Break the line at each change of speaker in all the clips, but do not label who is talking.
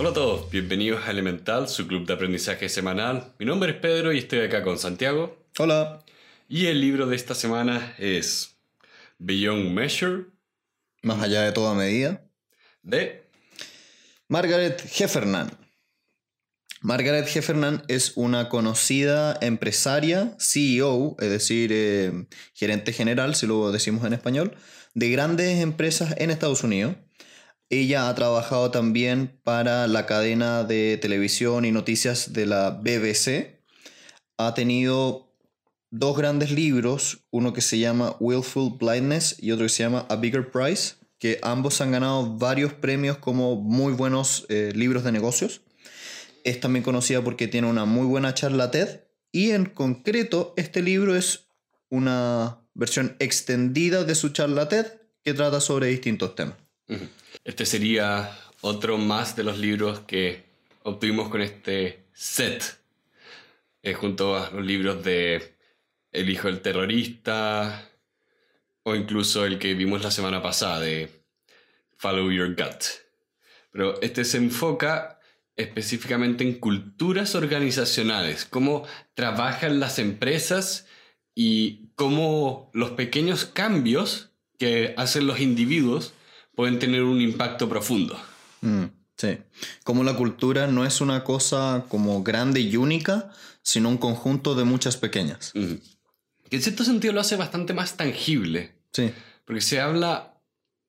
Hola a todos, bienvenidos a Elemental, su club de aprendizaje semanal. Mi nombre es Pedro y estoy acá con Santiago.
Hola.
Y el libro de esta semana es Beyond Measure.
Más allá de toda medida.
De
Margaret Heffernan. Margaret Heffernan es una conocida empresaria, CEO, es decir, eh, gerente general, si lo decimos en español, de grandes empresas en Estados Unidos. Ella ha trabajado también para la cadena de televisión y noticias de la BBC. Ha tenido dos grandes libros, uno que se llama Willful Blindness y otro que se llama A Bigger Price, que ambos han ganado varios premios como muy buenos eh, libros de negocios. Es también conocida porque tiene una muy buena charla TED y en concreto este libro es una versión extendida de su charla TED que trata sobre distintos temas.
Este sería otro más de los libros que obtuvimos con este set, eh, junto a los libros de El hijo del terrorista, o incluso el que vimos la semana pasada de Follow Your Gut. Pero este se enfoca específicamente en culturas organizacionales, cómo trabajan las empresas y cómo los pequeños cambios que hacen los individuos pueden tener un impacto profundo.
Mm, sí, como la cultura no es una cosa como grande y única, sino un conjunto de muchas pequeñas.
Que en cierto sentido lo hace bastante más tangible.
Sí.
Porque se habla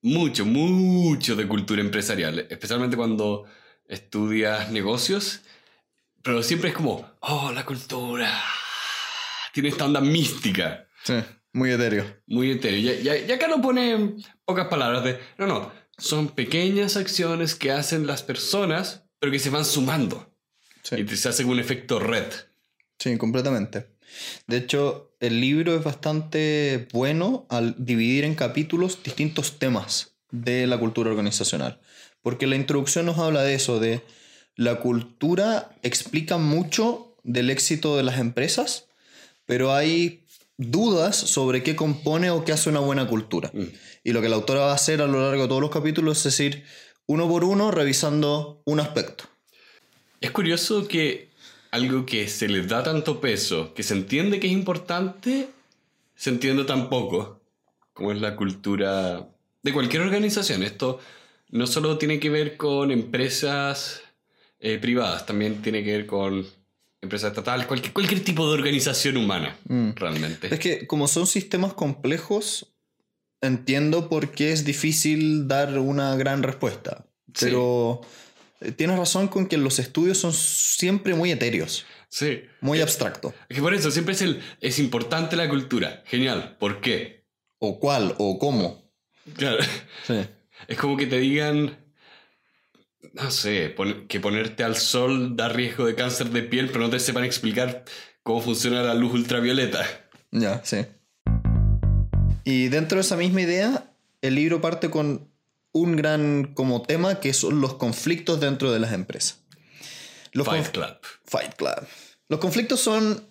mucho, mucho de cultura empresarial, especialmente cuando estudias negocios, pero siempre es como, oh, la cultura. Tiene esta onda mística.
Sí, muy etéreo.
Muy etéreo. Y, y acá lo pone pocas palabras de, no, no, son pequeñas acciones que hacen las personas, pero que se van sumando. Sí. Y se hace un efecto red.
Sí, completamente. De hecho, el libro es bastante bueno al dividir en capítulos distintos temas de la cultura organizacional. Porque la introducción nos habla de eso, de la cultura explica mucho del éxito de las empresas, pero hay dudas sobre qué compone o qué hace una buena cultura. Mm. Y lo que la autora va a hacer a lo largo de todos los capítulos es decir, uno por uno, revisando un aspecto.
Es curioso que algo que se le da tanto peso, que se entiende que es importante, se entiende tan poco, como es la cultura de cualquier organización. Esto no solo tiene que ver con empresas eh, privadas, también tiene que ver con empresas estatales, cualquier, cualquier tipo de organización humana, mm. realmente.
Es que como son sistemas complejos, entiendo por qué es difícil dar una gran respuesta. Pero... Eh, tienes razón con que los estudios son siempre muy etéreos.
Sí.
Muy abstracto.
Es que por eso siempre es, el, es importante la cultura. Genial. ¿Por qué?
O cuál, o cómo.
Claro. Sí. Es como que te digan, no sé, que ponerte al sol da riesgo de cáncer de piel, pero no te sepan explicar cómo funciona la luz ultravioleta.
Ya, sí. Y dentro de esa misma idea, el libro parte con un gran como tema que son los conflictos dentro de las empresas.
Los Fight Club.
Fight Club. Los conflictos son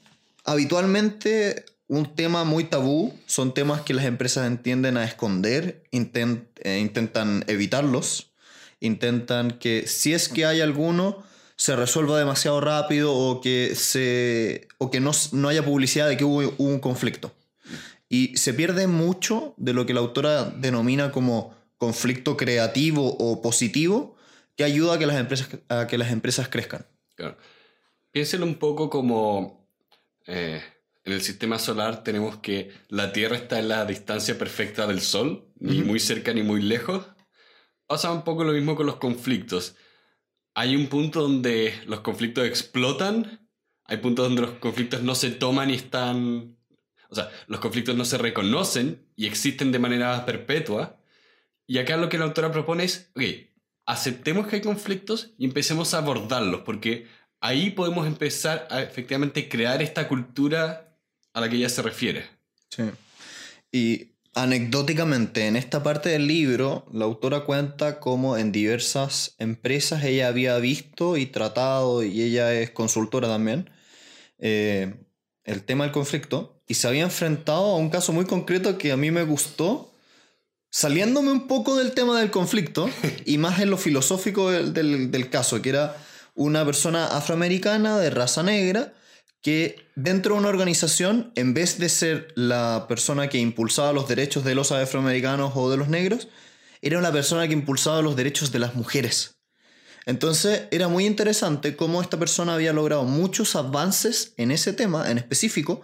habitualmente un tema muy tabú, son temas que las empresas entienden a esconder, eh, intentan evitarlos, intentan que si es que hay alguno, se resuelva demasiado rápido o que, se, o que no, no haya publicidad de que hubo, hubo un conflicto. Y se pierde mucho de lo que la autora denomina como conflicto creativo o positivo que ayuda a que las empresas, a que las empresas crezcan.
Claro. Piénselo un poco como eh, en el sistema solar tenemos que la Tierra está en la distancia perfecta del Sol, ni muy cerca ni muy lejos. Pasa un poco lo mismo con los conflictos. Hay un punto donde los conflictos explotan, hay puntos donde los conflictos no se toman y están... O sea, los conflictos no se reconocen y existen de manera perpetua, y acá lo que la autora propone es, ok, aceptemos que hay conflictos y empecemos a abordarlos, porque ahí podemos empezar a efectivamente crear esta cultura a la que ella se refiere.
Sí. Y anecdóticamente, en esta parte del libro, la autora cuenta cómo en diversas empresas ella había visto y tratado, y ella es consultora también, eh, el tema del conflicto, y se había enfrentado a un caso muy concreto que a mí me gustó saliéndome un poco del tema del conflicto y más en lo filosófico del, del- del caso, que era una persona afroamericana de raza negra que dentro de una organización, en vez de ser la persona que impulsaba los derechos de los afroamericanos o de los negros, era una persona que impulsaba los derechos de las mujeres. Entonces era muy interesante cómo esta persona había logrado muchos avances en ese tema en específico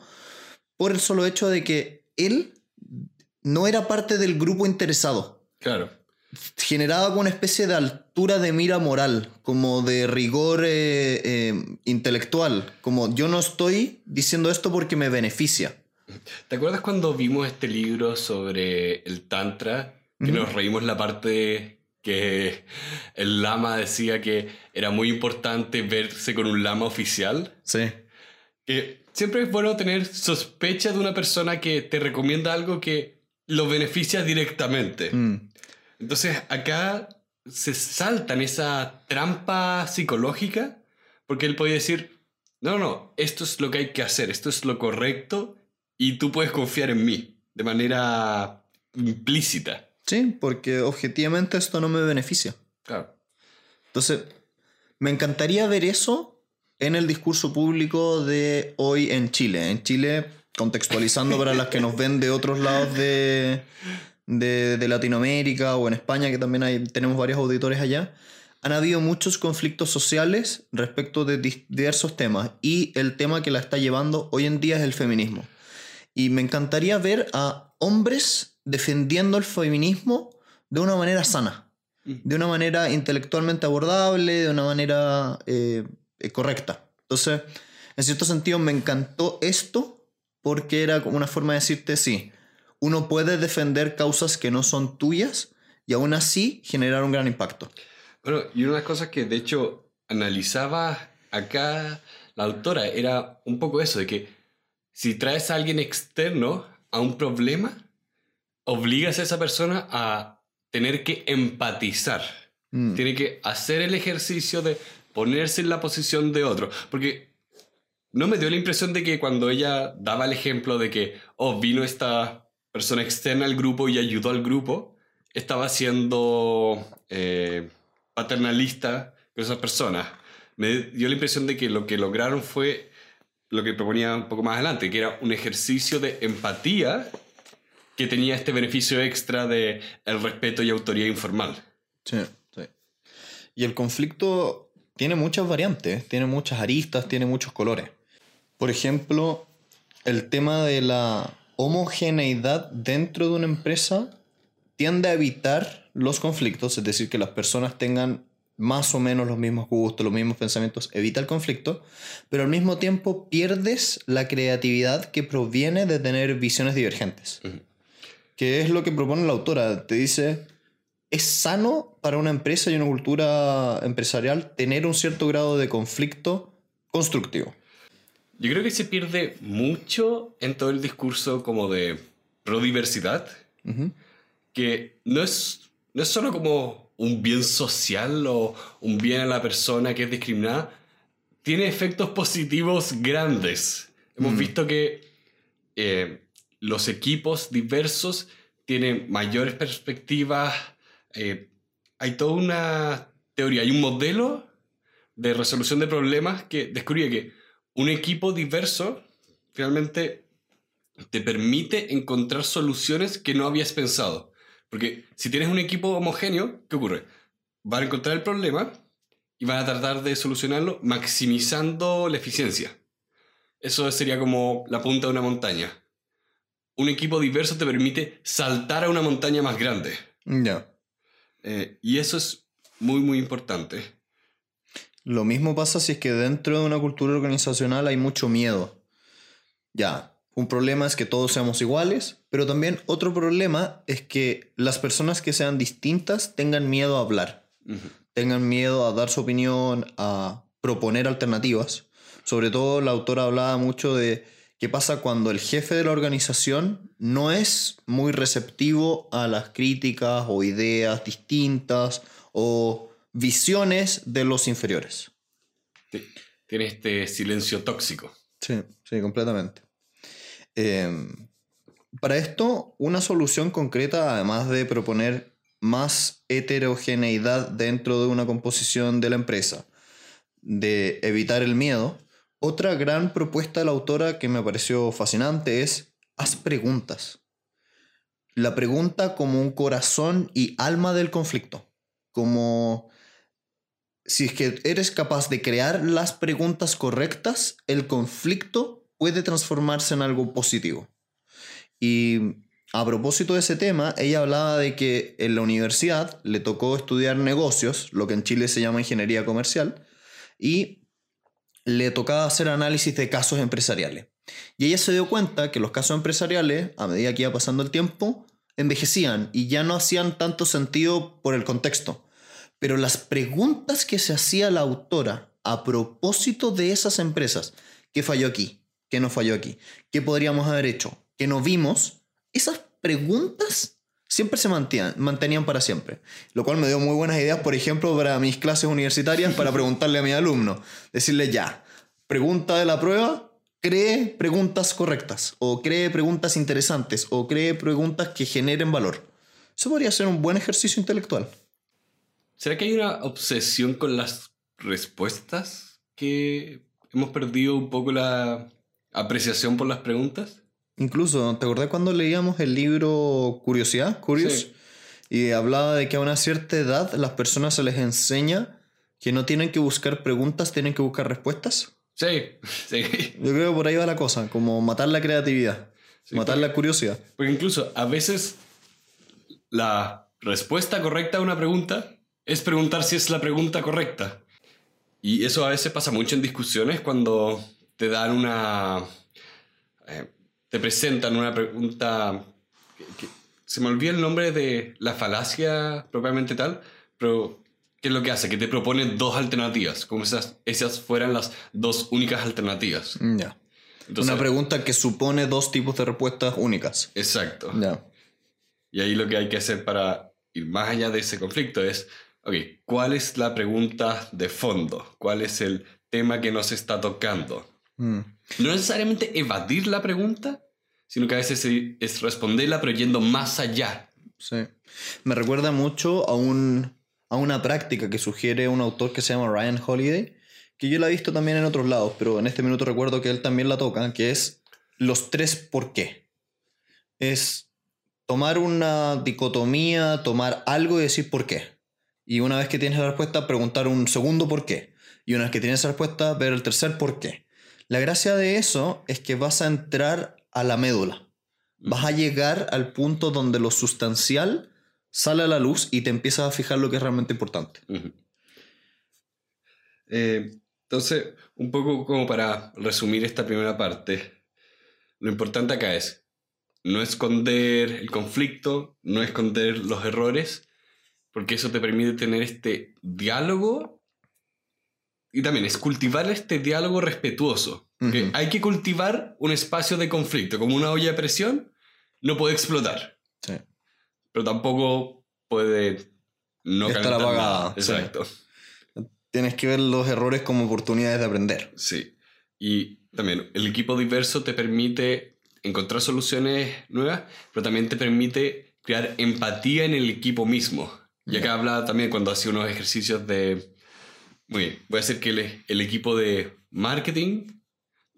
por el solo hecho de que él no era parte del grupo interesado.
Claro.
Generaba como una especie de altura de mira moral, como de rigor eh, eh, intelectual, como yo no estoy diciendo esto porque me beneficia.
¿Te acuerdas cuando vimos este libro sobre el Tantra? Que nos reímos la parte que el lama decía que era muy importante verse con un lama oficial.
Sí.
Que siempre es bueno tener sospecha de una persona que te recomienda algo que lo beneficia directamente.
Mm.
Entonces acá se saltan esa trampa psicológica porque él podía decir, no, no, esto es lo que hay que hacer, esto es lo correcto y tú puedes confiar en mí de manera implícita.
Sí, porque objetivamente esto no me beneficia.
Claro.
Entonces, me encantaría ver eso en el discurso público de hoy en Chile. En Chile, contextualizando para las que nos ven de otros lados de, de, de Latinoamérica o en España, que también hay, tenemos varios auditores allá, han habido muchos conflictos sociales respecto de diversos temas y el tema que la está llevando hoy en día es el feminismo. Y me encantaría ver a hombres defendiendo el feminismo de una manera sana de una manera intelectualmente abordable, de una manera eh, eh, correcta. Entonces, en cierto sentido, me encantó esto porque era como una forma de decirte, sí, uno puede defender causas que no son tuyas y aún así generar un gran impacto.
Bueno, y una de las cosas que de hecho analizaba acá la autora era un poco eso, de que si traes a alguien externo a un problema, obligas a esa persona a tener que empatizar.
Mm,
Tiene que hacer el ejercicio de ponerse en la posición de otro. Porque no me dio la impresión de que cuando ella daba el ejemplo de que, oh, vino esta persona externa al grupo y ayudó al grupo, estaba siendo eh, paternalista con esas personas. Me dio la impresión de que lo que lograron fue lo que proponía un poco más adelante, que era un ejercicio de empatía que tenía este beneficio extra de el respeto y autoría informal.
sí, sí. Y el conflicto tiene muchas variantes, tiene muchas aristas, tiene muchos colores. Por ejemplo, el tema de la homogeneidad dentro de una empresa tiende a evitar los conflictos, es decir, que las personas tengan más o menos los mismos gustos, los mismos pensamientos, evita el conflicto, pero al mismo tiempo pierdes la creatividad que proviene de tener visiones divergentes. Que es lo que propone la autora. Te dice, es sano para una empresa y una cultura empresarial tener un cierto grado de conflicto constructivo.
Yo creo que se pierde mucho en todo el discurso como de pro-diversidad,
Ujú.
que no es, no es solo como un bien social o un bien a la persona que es discriminada, tiene efectos positivos grandes. Hemos
Mm.
visto que eh, los equipos diversos tienen mayores perspectivas. eh, hay toda una teoría, hay un modelo de resolución de problemas que descubría que un equipo diverso realmente te permite encontrar soluciones que no habías pensado. Porque si tienes un equipo homogéneo, ¿qué ocurre? Van a encontrar el problema y van a tratar de solucionarlo maximizando la eficiencia. Eso sería como la punta de una montaña. Un equipo diverso te permite saltar a una montaña más grande.
Ya.
Eh, y eso es muy, muy importante.
Lo mismo pasa si es que dentro de una cultura organizacional hay mucho miedo. Ya, un problema es que todos seamos iguales, pero también otro problema es que las personas que sean distintas tengan miedo a hablar, tengan miedo a dar su opinión, a proponer alternativas. Sobre todo la autora hablaba mucho de qué pasa cuando el jefe de la organización no es muy receptivo a las críticas o ideas distintas o visiones de los inferiores.
Ti- Tiene este silencio tóxico.
Sí, sí, completamente. Eh, Para esto, una solución concreta, además de proponer más heterogeneidad dentro de una composición de la empresa, de evitar el miedo, otra gran propuesta de la autora que me pareció fascinante es haz preguntas. La pregunta como un corazón y alma del conflicto, como si es que eres capaz de crear las preguntas correctas, el conflicto puede transformarse en algo positivo. Y a propósito de ese tema, ella hablaba de que en la universidad le tocó estudiar negocios, lo que en Chile se llama ingeniería comercial, y le tocaba hacer análisis de casos empresariales. Y ella se dio cuenta que los casos empresariales, a medida que iba pasando el tiempo, envejecían y ya no hacían tanto sentido por el contexto. Pero las preguntas que se hacía la autora a propósito de esas empresas, ¿qué falló aquí? ¿Qué no falló aquí? ¿Qué podríamos haber hecho? ¿Qué no vimos? Esas preguntas siempre se mantenían, mantenían para siempre. Lo cual me dio muy buenas ideas, por ejemplo, para mis clases universitarias, para preguntarle a mi alumno. Decirle ya, pregunta de la prueba, cree preguntas correctas, o cree preguntas interesantes, o cree preguntas que generen valor. Eso podría ser un buen ejercicio intelectual.
¿Será que hay una obsesión con las respuestas? ¿Que hemos perdido un poco la apreciación por las preguntas?
Incluso, ¿te acordás cuando leíamos el libro Curiosidad? Curious.
Sí.
Y hablaba de que a una cierta edad las personas se les enseña que no tienen que buscar preguntas, tienen que buscar respuestas.
Sí, sí.
Yo creo que por ahí va la cosa, como matar la creatividad,
Sí,
matar
porque-
la curiosidad.
Porque incluso a veces la respuesta correcta a una pregunta es preguntar si es la pregunta correcta. Y eso a veces pasa mucho en discusiones cuando te dan una... eh, te presentan una pregunta... que- que- se me olvida el nombre de la falacia propiamente tal, pero ¿qué es lo que hace? Que te propone dos alternativas, como esas, esas fueran las dos únicas alternativas.
Mm.
Entonces,
Una pregunta que supone dos tipos de respuestas únicas.
Exacto.
Ya.
Y ahí lo que hay que hacer para ir más allá de ese conflicto es, ok, ¿cuál es la pregunta de fondo? ¿Cuál es el tema que nos está tocando?
Mm.
No necesariamente evadir la pregunta, sino que a veces es responderla pero yendo más allá.
Sí. Me recuerda mucho a, un, a una práctica que sugiere un autor que se llama Ryan Holiday, que yo la he visto también en otros lados, pero en este minuto recuerdo que él también la toca, que es los tres por qué. Es tomar una dicotomía, tomar algo y decir por qué. Y una vez que tienes la respuesta, preguntar un segundo por qué. Y una vez que tienes esa respuesta, ver el tercer por qué. La gracia de eso es que vas a entrar a la médula vas a llegar al punto donde lo sustancial sale a la luz y te empiezas a fijar lo que es realmente importante.
Ujú. Eh, entonces, un poco como para resumir esta primera parte, lo importante acá es no esconder el conflicto, no esconder los errores, porque eso te permite tener este diálogo y también es cultivar este diálogo respetuoso. que. Hay que cultivar un espacio de conflicto, como una olla de presión, no puede explotar,
Sí.
pero tampoco puede no
Estar
calentar
apagada, sí.
Exacto.
Tienes que ver los errores como oportunidades de aprender.
Sí. Y también el equipo diverso te permite encontrar soluciones nuevas, pero también te permite crear empatía en el equipo mismo. Y acá habla también cuando hace unos ejercicios de... Muy bien, voy a hacer que el, el equipo de marketing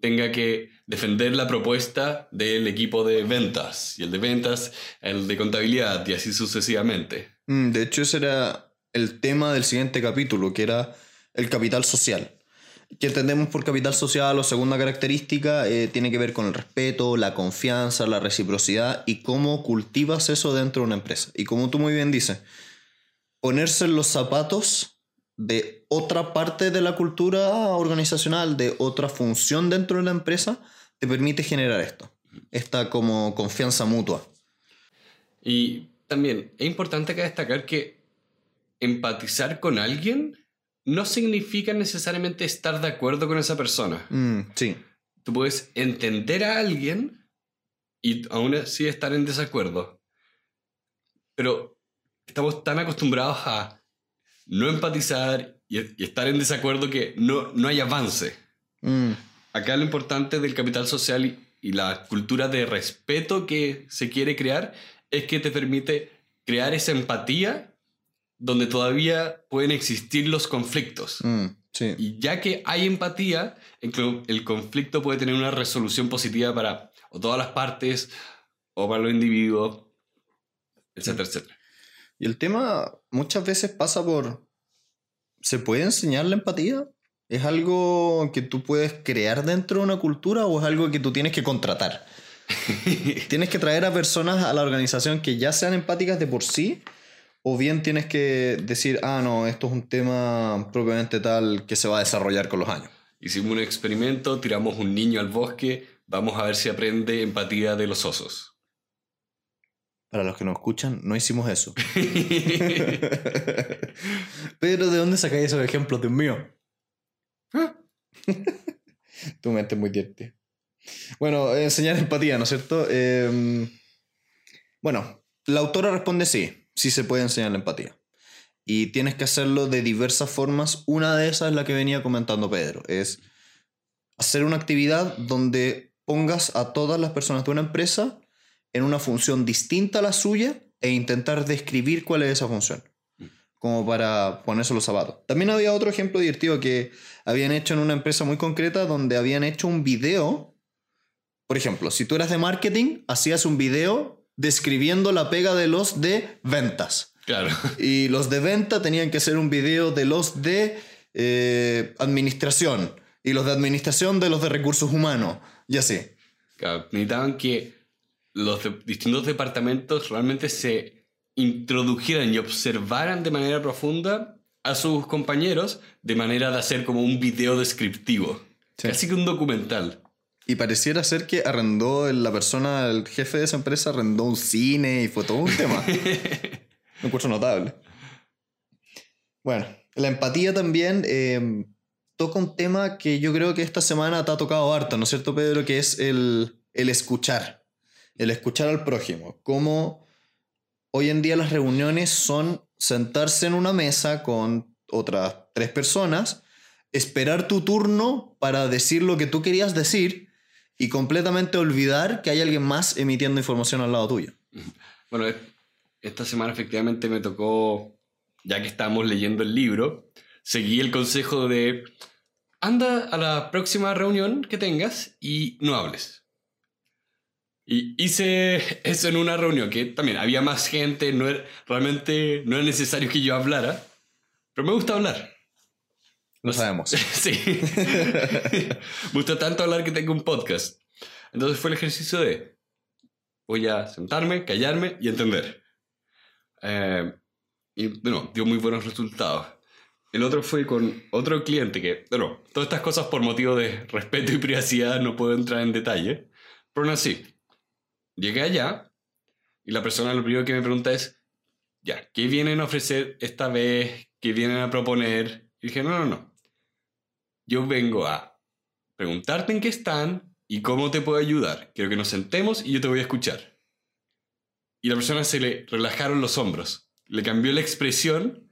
tenga que defender la propuesta del equipo de ventas, y el de ventas, el de contabilidad, y así sucesivamente.
Mm, De hecho, ese era el tema del siguiente capítulo, que era el capital social. ¿Qué entendemos por capital social o segunda característica? Eh, tiene que ver con el respeto, la confianza, la reciprocidad y cómo cultivas eso dentro de una empresa. Y como tú muy bien dices, ponerse en los zapatos de otra parte de la cultura organizacional, de otra función dentro de la empresa, te permite generar esto. Esta como confianza mutua.
Y también es importante acá destacar que empatizar con alguien no significa necesariamente estar de acuerdo con esa persona.
Mm, sí.
Tú puedes entender a alguien y aún así estar en desacuerdo. Pero estamos tan acostumbrados a no empatizar y, y estar en desacuerdo que no, no hay avance.
Mm,
Acá lo importante del capital social y la cultura de respeto que se quiere crear es que te permite crear esa empatía donde todavía pueden existir los conflictos.
Mm, sí.
Y ya que hay empatía, el conflicto puede tener una resolución positiva para o todas las partes o para los individuos, etcétera, etcétera.
Y el tema muchas veces pasa por... ¿Se puede enseñar la empatía? ¿Es algo que tú puedes crear dentro de una cultura o es algo que tú tienes que contratar? ¿Tienes que traer a personas a la organización que ya sean empáticas de por sí? ¿O bien tienes que decir, ah, no, esto es un tema propiamente tal que se va a desarrollar con los años?
Hicimos un experimento, tiramos un niño al bosque, vamos a ver si aprende empatía de los osos.
Para los que nos escuchan, no hicimos eso. Pero ¿de dónde sacáis esos ejemplos, Dios mío? tu mente es muy divertida. Bueno, enseñar empatía, ¿no es cierto? Eh, bueno, la autora responde sí, sí se puede enseñar la empatía. Y tienes que hacerlo de diversas formas. Una de esas es la que venía comentando Pedro, es hacer una actividad donde pongas a todas las personas de una empresa en una función distinta a la suya e intentar describir cuál es esa función. Como para ponerse los zapatos. También había otro ejemplo divertido que habían hecho en una empresa muy concreta donde habían hecho un video. Por ejemplo, si tú eras de marketing, hacías un video describiendo la pega de los de ventas.
Claro.
Y los de venta tenían que hacer un video de los de eh, administración. Y los de administración de los de recursos humanos. Y así.
Claro, Necesitaban que los de- distintos departamentos realmente se introdujeran y observaran de manera profunda a sus compañeros de manera de hacer como un video descriptivo.
Sí.
Casi que un documental.
Y pareciera ser que arrendó la persona, el jefe de esa empresa, arrendó un cine y fue todo un tema. un curso notable. Bueno, la empatía también eh, toca un tema que yo creo que esta semana te ha tocado harto, ¿no es cierto, Pedro? Que es el, el escuchar. El escuchar al prójimo. Cómo hoy en día las reuniones son sentarse en una mesa con otras tres personas, esperar tu turno para decir lo que tú querías decir y completamente olvidar que hay alguien más emitiendo información al lado tuyo.
Bueno, esta semana efectivamente me tocó, ya que estábamos leyendo el libro, seguí el consejo de anda a la próxima reunión que tengas y no hables. Y hice eso en una reunión que también había más gente, no era, realmente no era necesario que yo hablara, pero me gusta hablar.
Lo sabemos.
Sí. Me gusta tanto hablar que tengo un podcast. Entonces fue el ejercicio de voy a sentarme, callarme y entender. Eh, y bueno, dio muy buenos resultados. El otro fue con otro cliente que, bueno, todas estas cosas por motivo de respeto y privacidad no puedo entrar en detalle. Pero aún así, llegué allá y la persona lo primero que me pregunta es, ya, ¿qué vienen a ofrecer esta vez? ¿Qué vienen a proponer? Y dije, no, no, no. Yo vengo a preguntarte en qué están y cómo te puedo ayudar. Quiero que nos sentemos y yo te voy a escuchar. Y la persona se le relajaron los hombros. Le cambió la expresión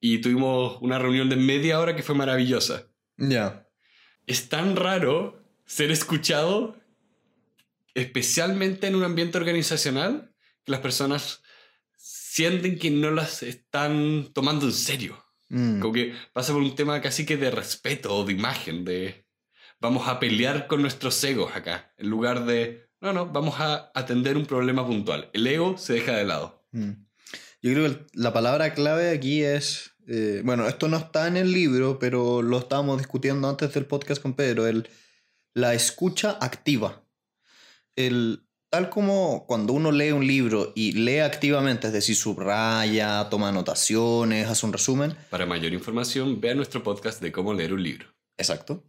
y tuvimos una reunión de media hora que fue maravillosa.
Ya.
Es tan raro ser escuchado, especialmente en un ambiente organizacional, que las personas sienten que no las están tomando en serio.
Mm.
Como que pasa por un tema casi que de respeto o de imagen, de vamos a pelear con nuestros egos acá, en lugar de, no, no, vamos a atender un problema puntual. El ego se deja de lado.
Mm. Yo creo que la palabra clave aquí es, eh, bueno, esto no está en el libro, pero lo estábamos discutiendo antes del podcast con Pedro, el, la escucha activa. El, tal como cuando uno lee un libro y lee activamente, es decir, subraya, toma anotaciones, hace un resumen,
Para mayor información, vea nuestro podcast de cómo leer un libro.
Exacto.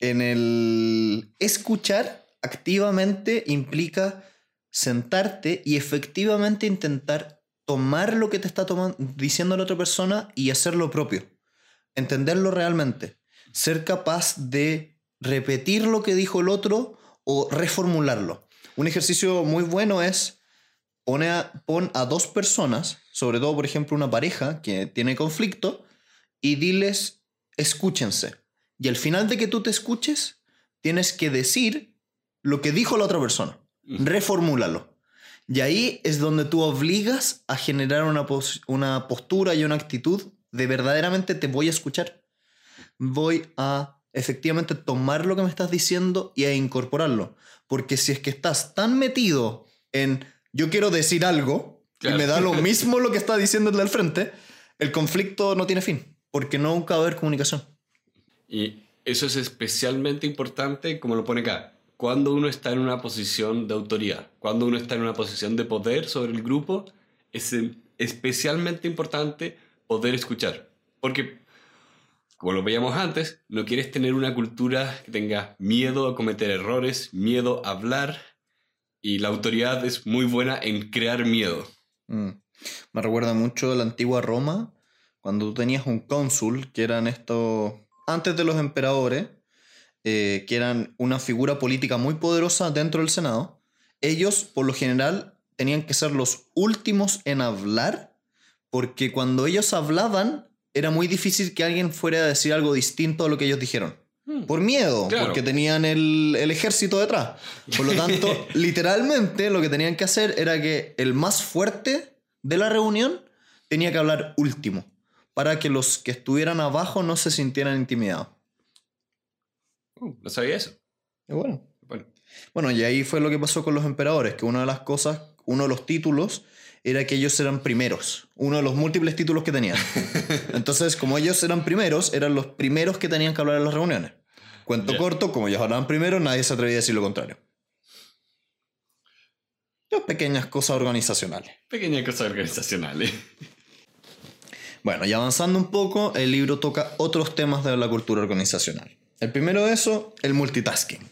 En el escuchar activamente implica sentarte y efectivamente intentar tomar lo que te está diciendo la otra persona y hacer lo propio. Entenderlo realmente. Ser capaz de repetir lo que dijo el otro o reformularlo. Un ejercicio muy bueno es pone a, pon a dos personas, sobre todo por ejemplo una pareja que tiene conflicto, y diles, escúchense. Y al final de que tú te escuches, tienes que decir lo que dijo la otra persona. Reformúlalo. Y ahí es donde tú obligas a generar una, una postura y una actitud de verdaderamente te voy a escuchar. Voy a efectivamente tomar lo que me estás diciendo y a incorporarlo. Porque si es que estás tan metido en yo quiero decir algo y me da lo mismo lo que está diciendo el del frente, el conflicto no tiene fin, porque nunca va a haber comunicación.
Y eso es especialmente importante, como lo pone acá, cuando uno está en una posición de autoridad, cuando uno está en una posición de poder sobre el grupo, es especialmente importante poder escuchar. Porque, como lo veíamos antes, no quieres tener una cultura que tenga miedo a cometer errores, miedo a hablar, y la autoridad es muy buena en crear miedo.
Mm. Me recuerda mucho la antigua Roma, cuando tú tenías un cónsul, que eran estos, antes de los emperadores, eh, que eran una figura política muy poderosa dentro del Senado, ellos por lo general tenían que ser los últimos en hablar, porque cuando ellos hablaban era muy difícil que alguien fuera a decir algo distinto a lo que ellos dijeron. Hmm. Por miedo, porque tenían el, el, ejército detrás. Por lo tanto, literalmente lo que tenían que hacer era que el más fuerte de la reunión tenía que hablar último, para que los que estuvieran abajo no se sintieran intimidados.
Uh, no sabía eso.
bueno. bueno. Bueno, y ahí fue lo que pasó con los emperadores, que una de las cosas, uno de los títulos era que ellos eran primeros, uno de los múltiples títulos que tenían. Entonces, como ellos eran primeros, eran los primeros que tenían que hablar en las reuniones. Cuento corto, como ellos hablaban primero, nadie se atrevía a decir lo contrario. pequeñas cosas organizacionales.
Pequeñas cosas organizacionales.
Bueno, y avanzando un poco, el libro toca otros temas de la cultura organizacional. El primero de eso, el multitasking.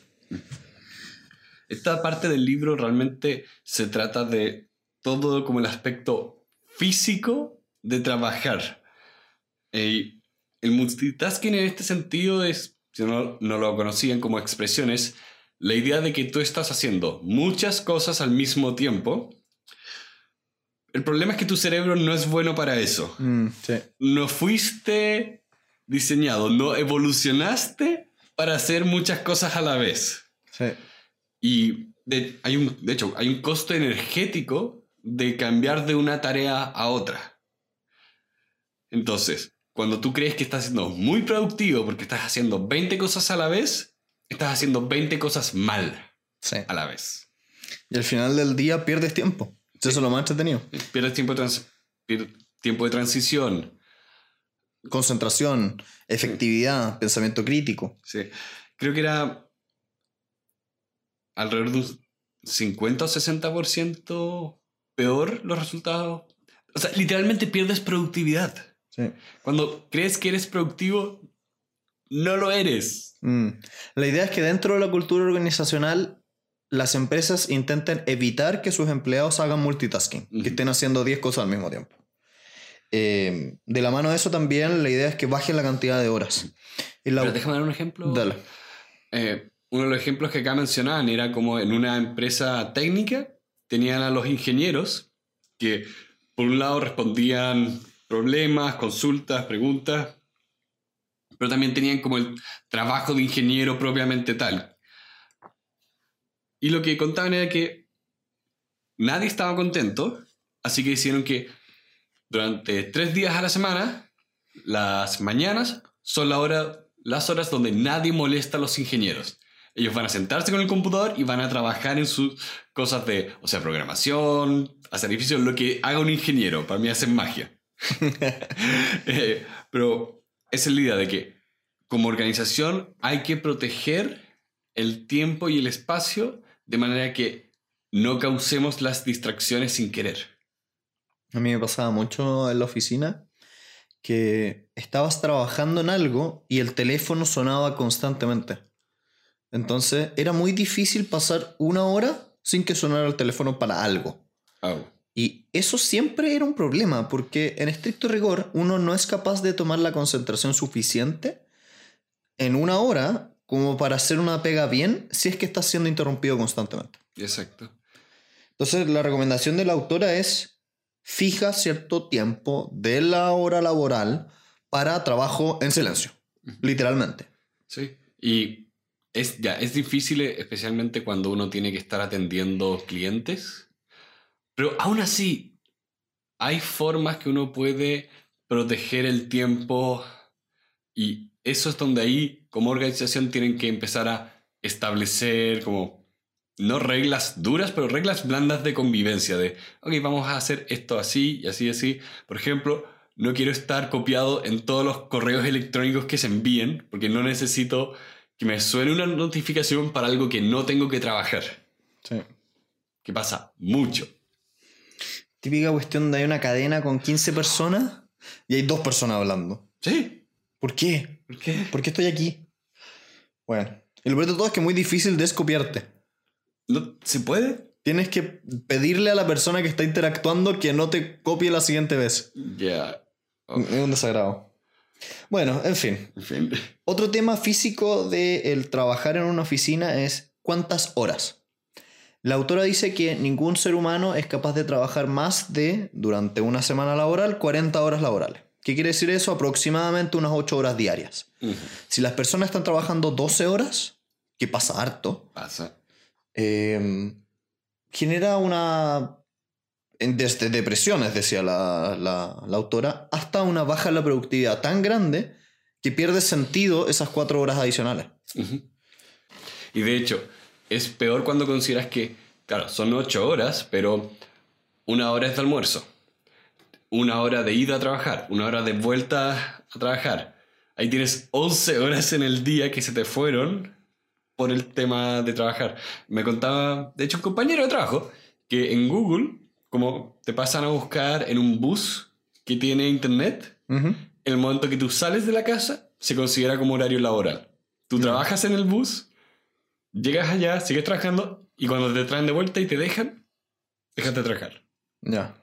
Esta parte del libro realmente se trata de todo como el aspecto físico de trabajar. el multitasking en este sentido es, si no, no lo conocían como expresiones, la idea de que tú estás haciendo muchas cosas al mismo tiempo. El problema es que tu cerebro no es bueno para eso.
Mm,
no fuiste diseñado, no evolucionaste para hacer muchas cosas a la vez. Y de, hay un, de hecho, hay un costo energético de cambiar de una tarea a otra. Entonces, cuando tú crees que estás siendo muy productivo porque estás haciendo 20 cosas a la vez, estás haciendo 20 cosas mal a la vez.
Y al final del día pierdes tiempo. Eso es lo más entretenido.
Pierdes tiempo de, tiempo de transición.
Concentración, efectividad, pensamiento crítico.
Sí. Creo que era alrededor de un 50 o 60% peor los resultados. O sea, literalmente pierdes productividad.
Sí.
Cuando crees que eres productivo, no lo eres.
Mm. La idea es que dentro de la cultura organizacional, las empresas intenten evitar que sus empleados hagan multitasking, que estén haciendo 10 cosas al mismo tiempo. Eh, de la mano de eso también, la idea es que bajen la cantidad de horas.
Pero déjame dar un ejemplo.
Dale.
Eh, uno de los ejemplos que acá mencionaban era como en una empresa técnica tenían a los ingenieros que por un lado respondían problemas, consultas, preguntas, pero también tenían como el trabajo de ingeniero propiamente tal. Y lo que contaban era que nadie estaba contento, así que hicieron que durante tres días a la semana, las mañanas son la hora, las horas donde nadie molesta a los ingenieros. Ellos van a sentarse con el computador y van a trabajar en sus cosas de, o sea, programación, hacer edificios, lo que haga un ingeniero. Para mí hacen magia. Eh, pero esa es la idea de que como organización hay que proteger el tiempo y el espacio de manera que no causemos las distracciones sin querer.
A mí me pasaba mucho en la oficina que estabas trabajando en algo y el teléfono sonaba constantemente. Entonces era muy difícil pasar una hora sin que sonara el teléfono para algo. Y eso siempre era un problema, porque en estricto rigor uno no es capaz de tomar la concentración suficiente en una hora como para hacer una pega bien si es que está siendo interrumpido constantemente.
Exacto.
Entonces la recomendación de la autora es fija cierto tiempo de la hora laboral para trabajo en silencio, literalmente.
Sí. Y es, ya, es difícil, especialmente cuando uno tiene que estar atendiendo clientes. Pero aún así, hay formas que uno puede proteger el tiempo y eso es donde ahí, como organización, tienen que empezar a establecer como, no reglas duras, pero reglas blandas de convivencia, de, ok, vamos a hacer esto así y así y así. Por ejemplo, no quiero estar copiado en todos los correos electrónicos que se envíen, porque no necesito que me suene una notificación para algo que no tengo que trabajar.
Sí.
Que pasa mucho.
Típica cuestión de hay una cadena con 15 personas y hay dos personas hablando.
Sí.
¿Por qué?
¿Por qué?
¿Por qué estoy aquí? Bueno, y lo peor de todo es que es muy difícil descopiarte.
¿No, ¿Se puede?
Tienes que pedirle a la persona que está interactuando que no te copie la siguiente vez.
Ya. Oh,
Es un desagrado. Bueno, en fin.
en fin.
Otro tema físico de el trabajar en una oficina es cuántas horas. La autora dice que ningún ser humano es capaz de trabajar más de, durante una semana laboral, 40 horas laborales. ¿Qué quiere decir eso? Aproximadamente unas 8 horas diarias. Si las personas están trabajando 12 horas, que pasa harto,
Pasa.
eh, genera una... Desde depresiones, decía la, la- autora, hasta una baja en la productividad tan grande que pierde sentido esas 4 horas adicionales.
Y de hecho, es peor cuando consideras que, claro, son ocho horas, pero una hora es de almuerzo, una hora de ida a trabajar, una hora de vuelta a trabajar. Ahí tienes 11 horas en el día que se te fueron por el tema de trabajar. Me contaba, de hecho, un compañero de trabajo, que en Google, como te pasan a buscar en un bus que tiene internet,
Ujú.
el momento que tú sales de la casa se considera como horario laboral. Tú trabajas en el bus, llegas allá, sigues trabajando y cuando te traen de vuelta y te dejan, dejas de trabajar.
Ya.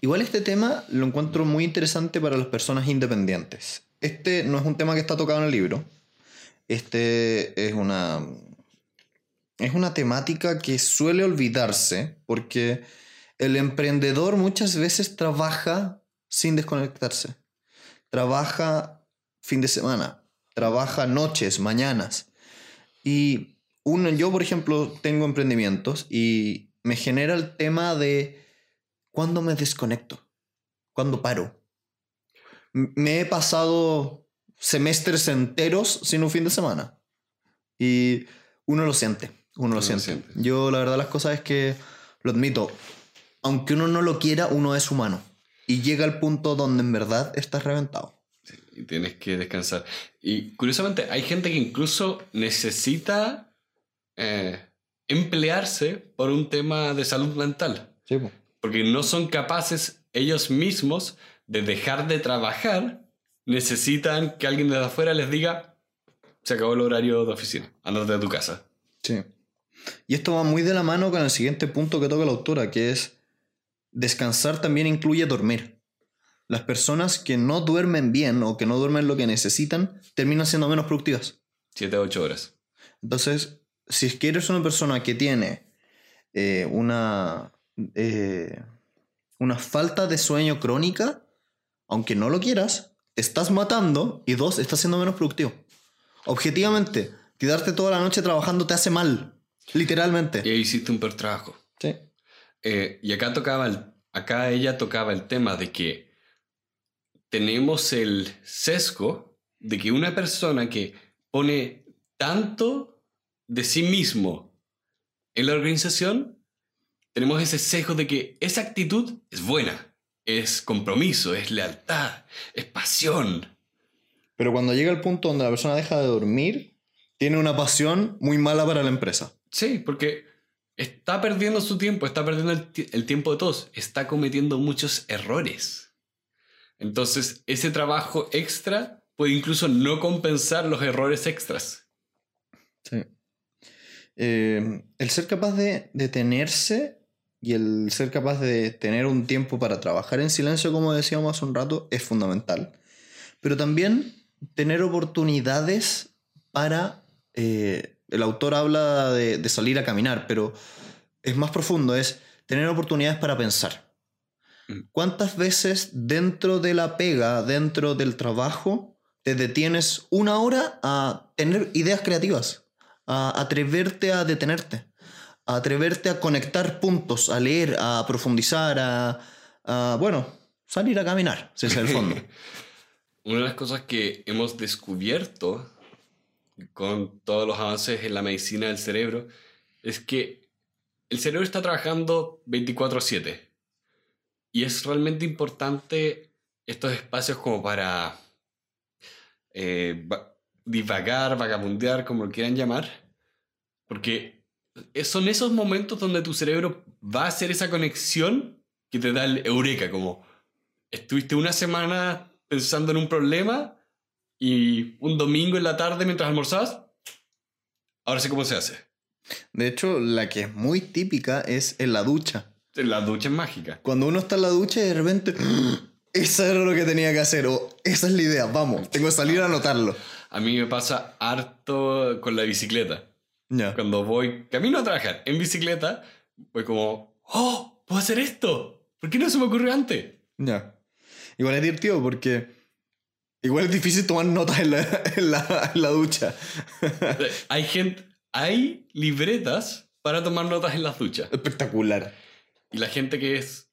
Igual este tema lo encuentro muy interesante para las personas independientes. Este no es un tema que está tocado en el libro. Este es una. Es una temática que suele olvidarse porque el emprendedor muchas veces trabaja sin desconectarse. Trabaja fin de semana, trabaja noches, mañanas. Y uno, yo, por ejemplo, tengo emprendimientos y me genera el tema de cuándo me desconecto, cuándo paro. Me he pasado semestres enteros sin un fin de semana. Y uno lo siente, uno lo
lo
siente.
siente.
Yo la verdad las cosas es que, lo admito, aunque uno no lo quiera, uno es humano. Y llega al punto donde en verdad estás reventado.
Y tienes que descansar. Y curiosamente, hay gente que incluso necesita eh, emplearse por un tema de salud mental.
Sí.
Porque no son capaces ellos mismos de dejar de trabajar. Necesitan que alguien de afuera les diga, se acabó el horario de oficina, andate a tu casa.
Sí. Y esto va muy de la mano con el siguiente punto que toca la autora, que es descansar también incluye dormir. Las personas que no duermen bien o que no duermen lo que necesitan terminan siendo menos productivas.
7 a 8 horas.
Entonces, si es que eres una persona que tiene eh, una, eh, una falta de sueño crónica, aunque no lo quieras, te estás matando y dos, estás siendo menos productivo. Objetivamente, quedarte toda la noche trabajando te hace mal. Literalmente.
Y ahí hiciste un peor trabajo.
Sí.
Eh, y acá tocaba el- acá ella tocaba el tema de que tenemos el sesgo de que una persona que pone tanto de sí mismo en la organización, tenemos ese sesgo de que esa actitud es buena, es compromiso, es lealtad, es pasión.
Pero cuando llega el punto donde la persona deja de dormir, tiene una pasión muy mala para la empresa.
Sí, porque está perdiendo su tiempo, está perdiendo el, el tiempo de todos, está cometiendo muchos errores. Entonces, ese trabajo extra puede incluso no compensar los errores extras.
Sí. Eh, el ser capaz de detenerse y el ser capaz de tener un tiempo para trabajar en silencio, como decíamos hace un rato, es fundamental. Pero también tener oportunidades para... eh, el autor habla de, de salir a caminar, pero es más profundo, es tener oportunidades para pensar.
Mm.
¿Cuántas veces dentro de la pega, dentro del trabajo, te detienes una hora a tener ideas creativas, a atreverte a detenerte, a atreverte a conectar puntos, a leer, a profundizar, a, a, bueno, salir a caminar, ese es el fondo.
Una de las cosas que hemos descubierto con todos los avances en la medicina del cerebro es que el cerebro está trabajando 24/7 y es realmente importante estos espacios como para eh, va- divagar, vagabundear, como lo quieran llamar, porque son esos momentos donde tu cerebro va a hacer esa conexión que te da el eureka, como estuviste una semana pensando en un problema y un domingo en la tarde mientras almorzabas, ahora sé cómo se hace.
De hecho, la que es muy típica es en la ducha.
La ducha es mágica.
Cuando uno está en la ducha y de repente, eso era lo que tenía que hacer, o esa es la idea, vamos, tengo que salir a anotarlo.
A mí me pasa harto con la bicicleta.
Ya.
Cuando voy camino a trabajar en bicicleta, voy como, ¡Oh! ¿Puedo hacer esto? ¿Por qué no se me ocurrió antes?
Ya. Igual es divertido porque igual es difícil tomar notas en la, en la, en la ducha.
hay gente, hay libretas para tomar notas en las duchas.
Espectacular.
Y la gente que es,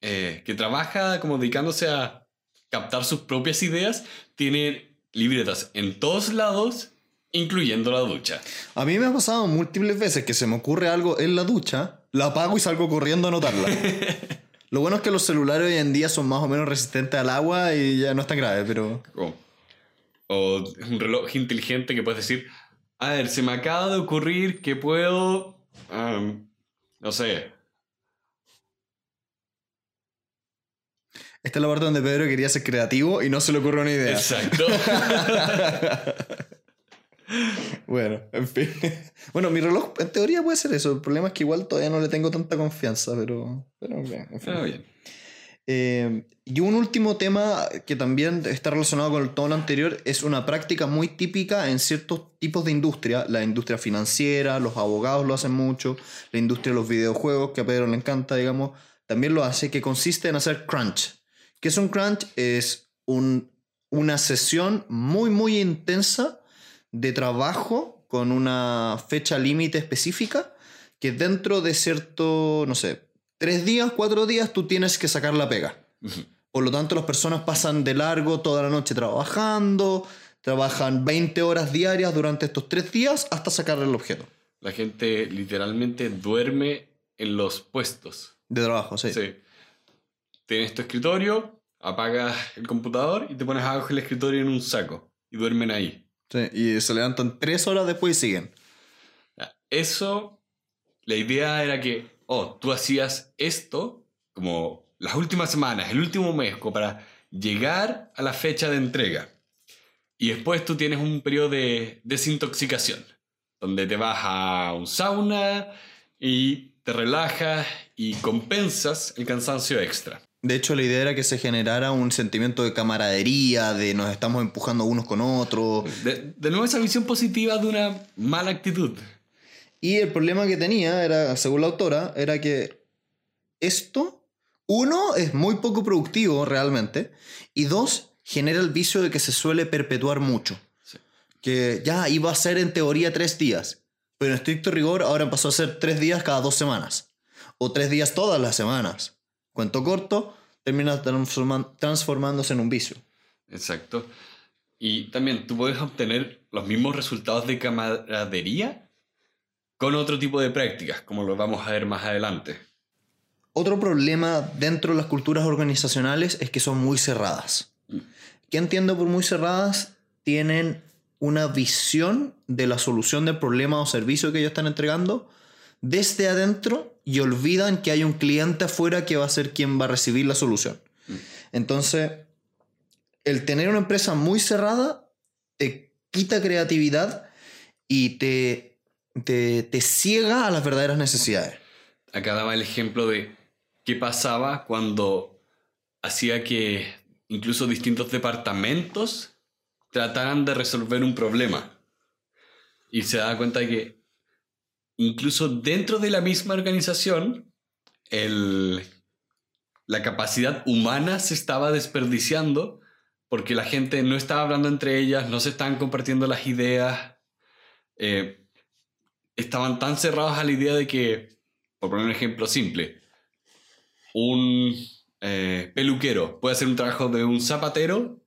eh, que trabaja como dedicándose a captar sus propias ideas, tiene libretas en todos lados, incluyendo la ducha.
A mí me ha pasado múltiples veces que se me ocurre algo en la ducha, la apago y salgo corriendo a anotarla. Lo bueno es que los celulares hoy en día son más o menos resistentes al agua y ya no es tan grave, pero...
Como- o un reloj inteligente que puedes decir, a ver, se me acaba de ocurrir que puedo, no sé,
Esta es la parte donde Pedro quería ser creativo y no se le ocurrió una idea.
exacto.
Bueno, en fin. Bueno, mi reloj en teoría puede ser eso. El problema es que igual todavía no le tengo tanta confianza, pero... pero bien, en fin.
Ah, bien.
Eh, y un último tema que también está relacionado con todo lo anterior es una práctica muy típica en ciertos tipos de industria. La industria financiera, los abogados lo hacen mucho, la industria de los videojuegos, que a Pedro le encanta, digamos, también lo hace, que consiste en hacer crunch. ¿Qué es un crunch? Es un- una sesión muy, muy intensa de trabajo con una fecha límite específica que dentro de cierto, no sé, tres días, cuatro días, tú tienes que sacar la pega. Por lo tanto, las personas pasan de largo toda la noche trabajando, trabajan 20 horas diarias durante estos tres días hasta sacar el objeto
La gente literalmente duerme en los puestos.
de trabajo. Sí.
Sí. Tienes tu escritorio, apagas el computador y te pones abajo el escritorio en un saco. Y duermen ahí.
Y se levantan tres horas después y siguen.
Eso, la idea era que, oh, tú hacías esto como las últimas semanas, el último mes, para llegar a la fecha de entrega. Y después tú tienes un periodo de desintoxicación, donde te vas a un sauna y te relajas y compensas el cansancio extra.
De hecho, la idea era que se generara un sentimiento de camaradería, de nos estamos empujando unos con otros.
De, de nuevo esa visión positiva de una mala actitud.
Y el problema que tenía, era, según la autora, era que esto, uno, es muy poco productivo realmente, y dos, genera el vicio de que se suele perpetuar mucho.
Sí.
Que ya iba a ser en teoría tres días, pero en estricto rigor ahora pasó a ser tres días cada dos semanas, o tres días todas las semanas. Cuento corto, termina transformándose en un vicio.
Exacto. Y también tú puedes obtener los mismos resultados de camaradería con otro tipo de prácticas, como lo vamos a ver más adelante.
Otro problema dentro de las culturas organizacionales es que son muy cerradas. ¿Qué entiendo por muy cerradas? Tienen una visión de la solución del problema o servicio que ellos están entregando desde adentro y olvidan que hay un cliente afuera que va a ser quien va a recibir la solución. Entonces, el tener una empresa muy cerrada te quita creatividad y te, te, te ciega a las verdaderas necesidades.
Acá daba el ejemplo de qué pasaba cuando hacía que incluso distintos departamentos trataran de resolver un problema. Y se da cuenta de que incluso dentro de la misma organización, la capacidad humana se estaba desperdiciando porque la gente no estaba hablando entre ellas, no se estaban compartiendo las ideas, eh, estaban tan cerrados a la idea de que, por poner un ejemplo simple, un eh, peluquero puede hacer un trabajo de un zapatero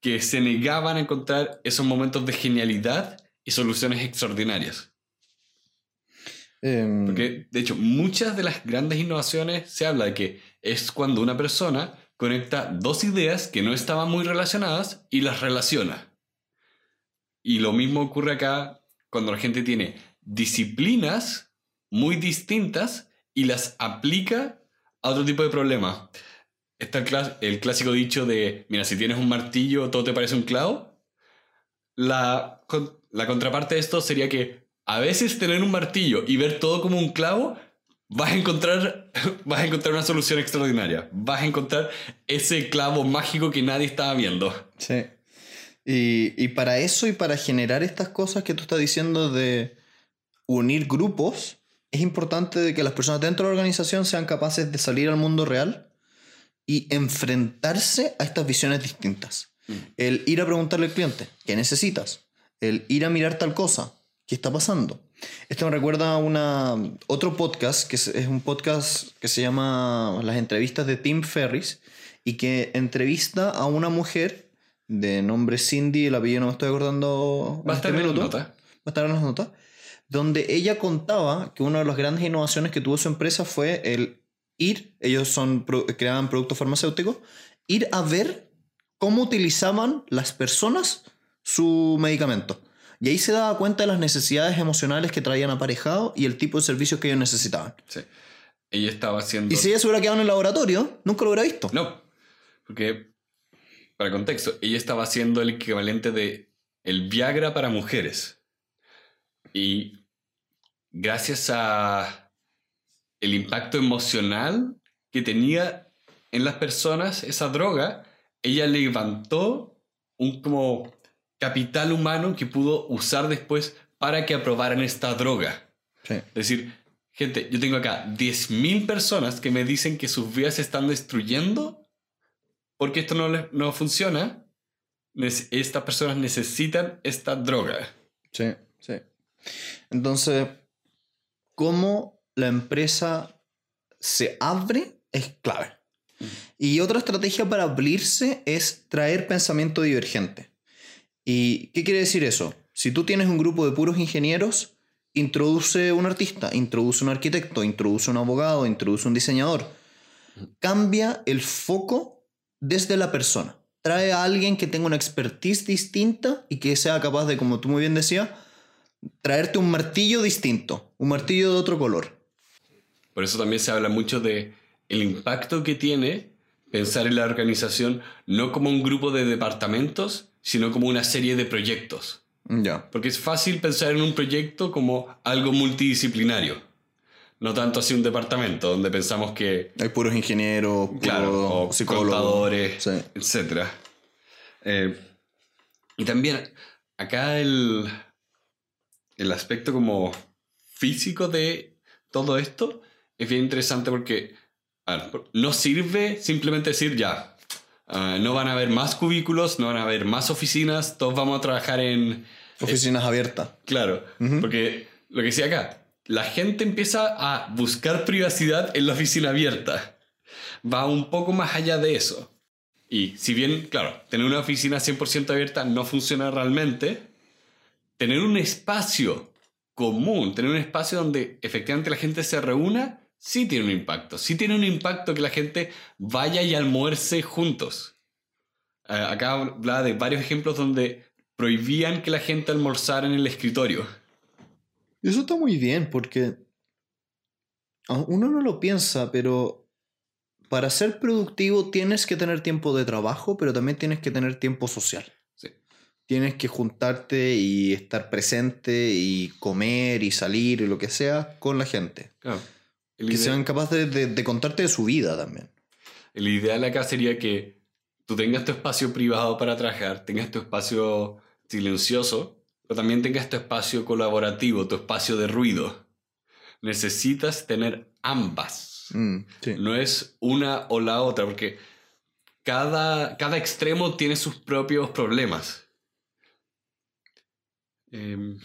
que se negaban a encontrar esos momentos de genialidad y soluciones extraordinarias.
Em,
Porque, de hecho, muchas de las grandes innovaciones se habla de que es cuando una persona conecta dos ideas que no estaban muy relacionadas y las relaciona. Y lo mismo ocurre acá cuando la gente tiene disciplinas muy distintas y las aplica a otro tipo de problema. Está el, clas- el clásico dicho de, mira, si tienes un martillo, todo te parece un clavo. La, con- la contraparte de esto sería que a veces tener un martillo y ver todo como un clavo, vas a encontrar, vas a encontrar una solución extraordinaria. Vas a encontrar ese clavo mágico que nadie estaba viendo.
Sí. Y, y para eso y para generar estas cosas que tú estás diciendo de unir grupos, es importante de que las personas dentro de la organización sean capaces de salir al mundo real y enfrentarse a estas visiones distintas. El ir a preguntarle al cliente, ¿qué necesitas? El ir a mirar tal cosa, ¿qué está pasando? Esto me recuerda a una, otro podcast, que es, es un podcast que se llama Las entrevistas de Tim Ferris, y que entrevista a una mujer de nombre Cindy, el apellido no me estoy acordando.
Va a
en
estar
este
en las notas.
Va a estar en las notas. Donde ella contaba que una de las grandes innovaciones que tuvo su empresa fue el ir, ellos son, creaban productos farmacéuticos, ir a ver cómo utilizaban las personas su medicamento. Y ahí se daba cuenta de las necesidades emocionales que traían aparejado y el tipo de servicios que ellos necesitaban.
Sí. Ella estaba haciendo...
Y si ella se hubiera quedado en el laboratorio, nunca lo hubiera visto.
No, porque, para contexto, ella estaba haciendo el equivalente de el Viagra para mujeres. Y gracias a el impacto emocional que tenía en las personas esa droga, ella levantó un como capital humano que pudo usar después para que aprobaran esta droga.
Sí.
Es decir, gente, yo tengo acá 10.000 personas que me dicen que sus vidas se están destruyendo porque esto no, les- no funciona. Estas personas necesitan esta droga.
Sí, sí. Entonces, cómo la empresa se abre es clave. Y otra estrategia para abrirse es traer pensamiento divergente. ¿Y qué quiere decir eso? Si tú tienes un grupo de puros ingenieros, introduce un artista, introduce un arquitecto, introduce un abogado, introduce un diseñador. Cambia el foco desde la persona. Trae a alguien que tenga una expertise distinta y que sea capaz de, como tú muy bien decías, traerte un martillo distinto, un martillo de otro color.
Por eso también se habla mucho de el impacto que tiene pensar en la organización no como un grupo de departamentos, sino como una serie de proyectos.
Ya.
Porque es fácil pensar en un proyecto como algo multidisciplinario. No tanto así un departamento donde pensamos que
Hay puros ingenieros, puros
Claro,
psicólogos. Sí.
etc. Eh, y también acá el, el aspecto como físico de todo esto es bien interesante porque a ver, no sirve simplemente decir ya, ah, no van a haber más cubículos, no van a haber más oficinas, todos vamos a trabajar en...
Oficinas abiertas.
Claro, porque lo que decía acá, la gente empieza a buscar privacidad en la oficina abierta. Va un poco más allá de eso. Y si bien, claro, tener una oficina 100% abierta no funciona realmente, tener un espacio común, tener un espacio donde efectivamente la gente se reúna, sí tiene un impacto. Sí tiene un impacto que la gente vaya y almuerce juntos. Eh, acá hablaba de varios ejemplos donde prohibían que la gente almorzara en el escritorio.
Eso está muy bien porque uno no lo piensa, pero para ser productivo tienes que tener tiempo de trabajo, pero también tienes que tener tiempo social.
Sí.
Tienes que juntarte y estar presente y comer y salir y lo que sea con la gente.
Claro. El,
Que sean capaces de, de contarte de su vida también.
el ideal acá sería que tú tengas tu espacio privado para trabajar, tengas tu espacio silencioso, pero también tengas tu espacio colaborativo, tu espacio de ruido. Necesitas tener ambas.
Mm, sí.
No es una o la otra, porque cada, cada extremo tiene sus propios problemas. Em,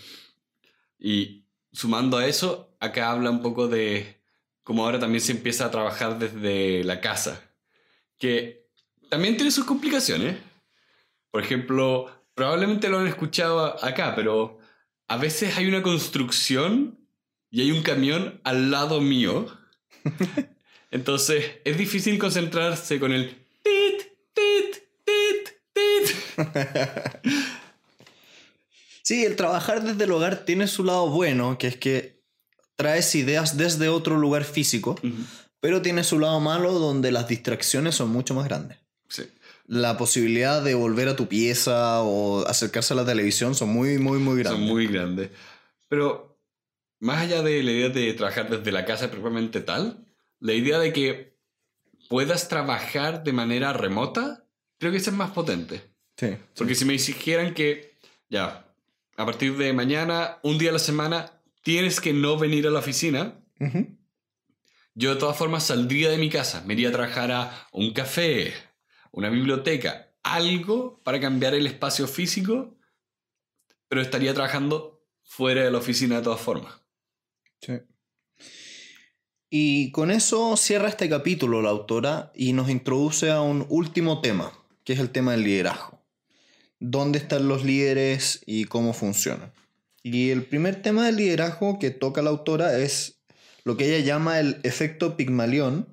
y sumando a eso, acá habla un poco de cómo ahora también se empieza a trabajar desde la casa, que también tiene sus complicaciones. Por ejemplo, probablemente lo han escuchado acá, pero a veces hay una construcción y hay un camión al lado mío. Entonces es difícil concentrarse con el tit, tit, tit, tit.
Sí, el trabajar desde el hogar tiene su lado bueno, que es que traes ideas desde otro lugar físico, pero tiene su lado malo donde las distracciones son mucho más grandes.
Sí.
La posibilidad de volver a tu pieza o acercarse a la televisión son muy, muy, muy grandes.
Son muy grandes. Pero más allá de la idea de trabajar desde la casa propiamente tal, la idea de que puedas trabajar de manera remota, creo que esa es más potente.
Sí.
Porque si me dijeran que, ya, a partir de mañana, un día a la semana, tienes que no venir a la oficina, yo de todas formas saldría de mi casa, me iría a trabajar a un café, una biblioteca, algo para cambiar el espacio físico, pero estaría trabajando fuera de la oficina de todas formas.
Sí. Y con eso cierra este capítulo la autora y nos introduce a un último tema, que es el tema del liderazgo. ¿Dónde están los líderes y cómo funcionan? Y el primer tema del liderazgo que toca la autora es lo que ella llama el efecto Pigmalión,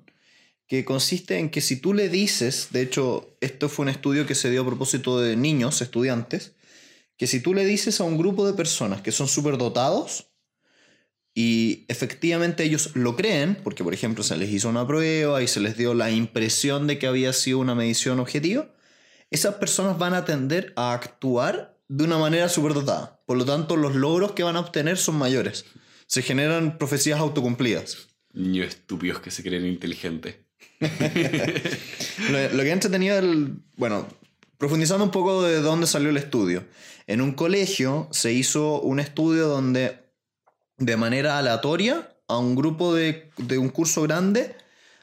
que consiste en que si tú le dices, de hecho, esto fue un estudio que se dio a propósito de niños, estudiantes, que si tú le dices a un grupo de personas que son superdotados, y efectivamente ellos lo creen, porque por ejemplo se les hizo una prueba y se les dio la impresión de que había sido una medición objetiva, esas personas van a tender a actuar de una manera superdotada. Por lo tanto, los logros que van a obtener son mayores. Se generan profecías autocumplidas.
Niños estúpidos que se creen inteligentes.
Lo, lo que he entretenido, el, bueno, profundizando un poco de dónde salió el estudio. En un colegio se hizo un estudio donde de manera aleatoria a un grupo de, de un curso grande,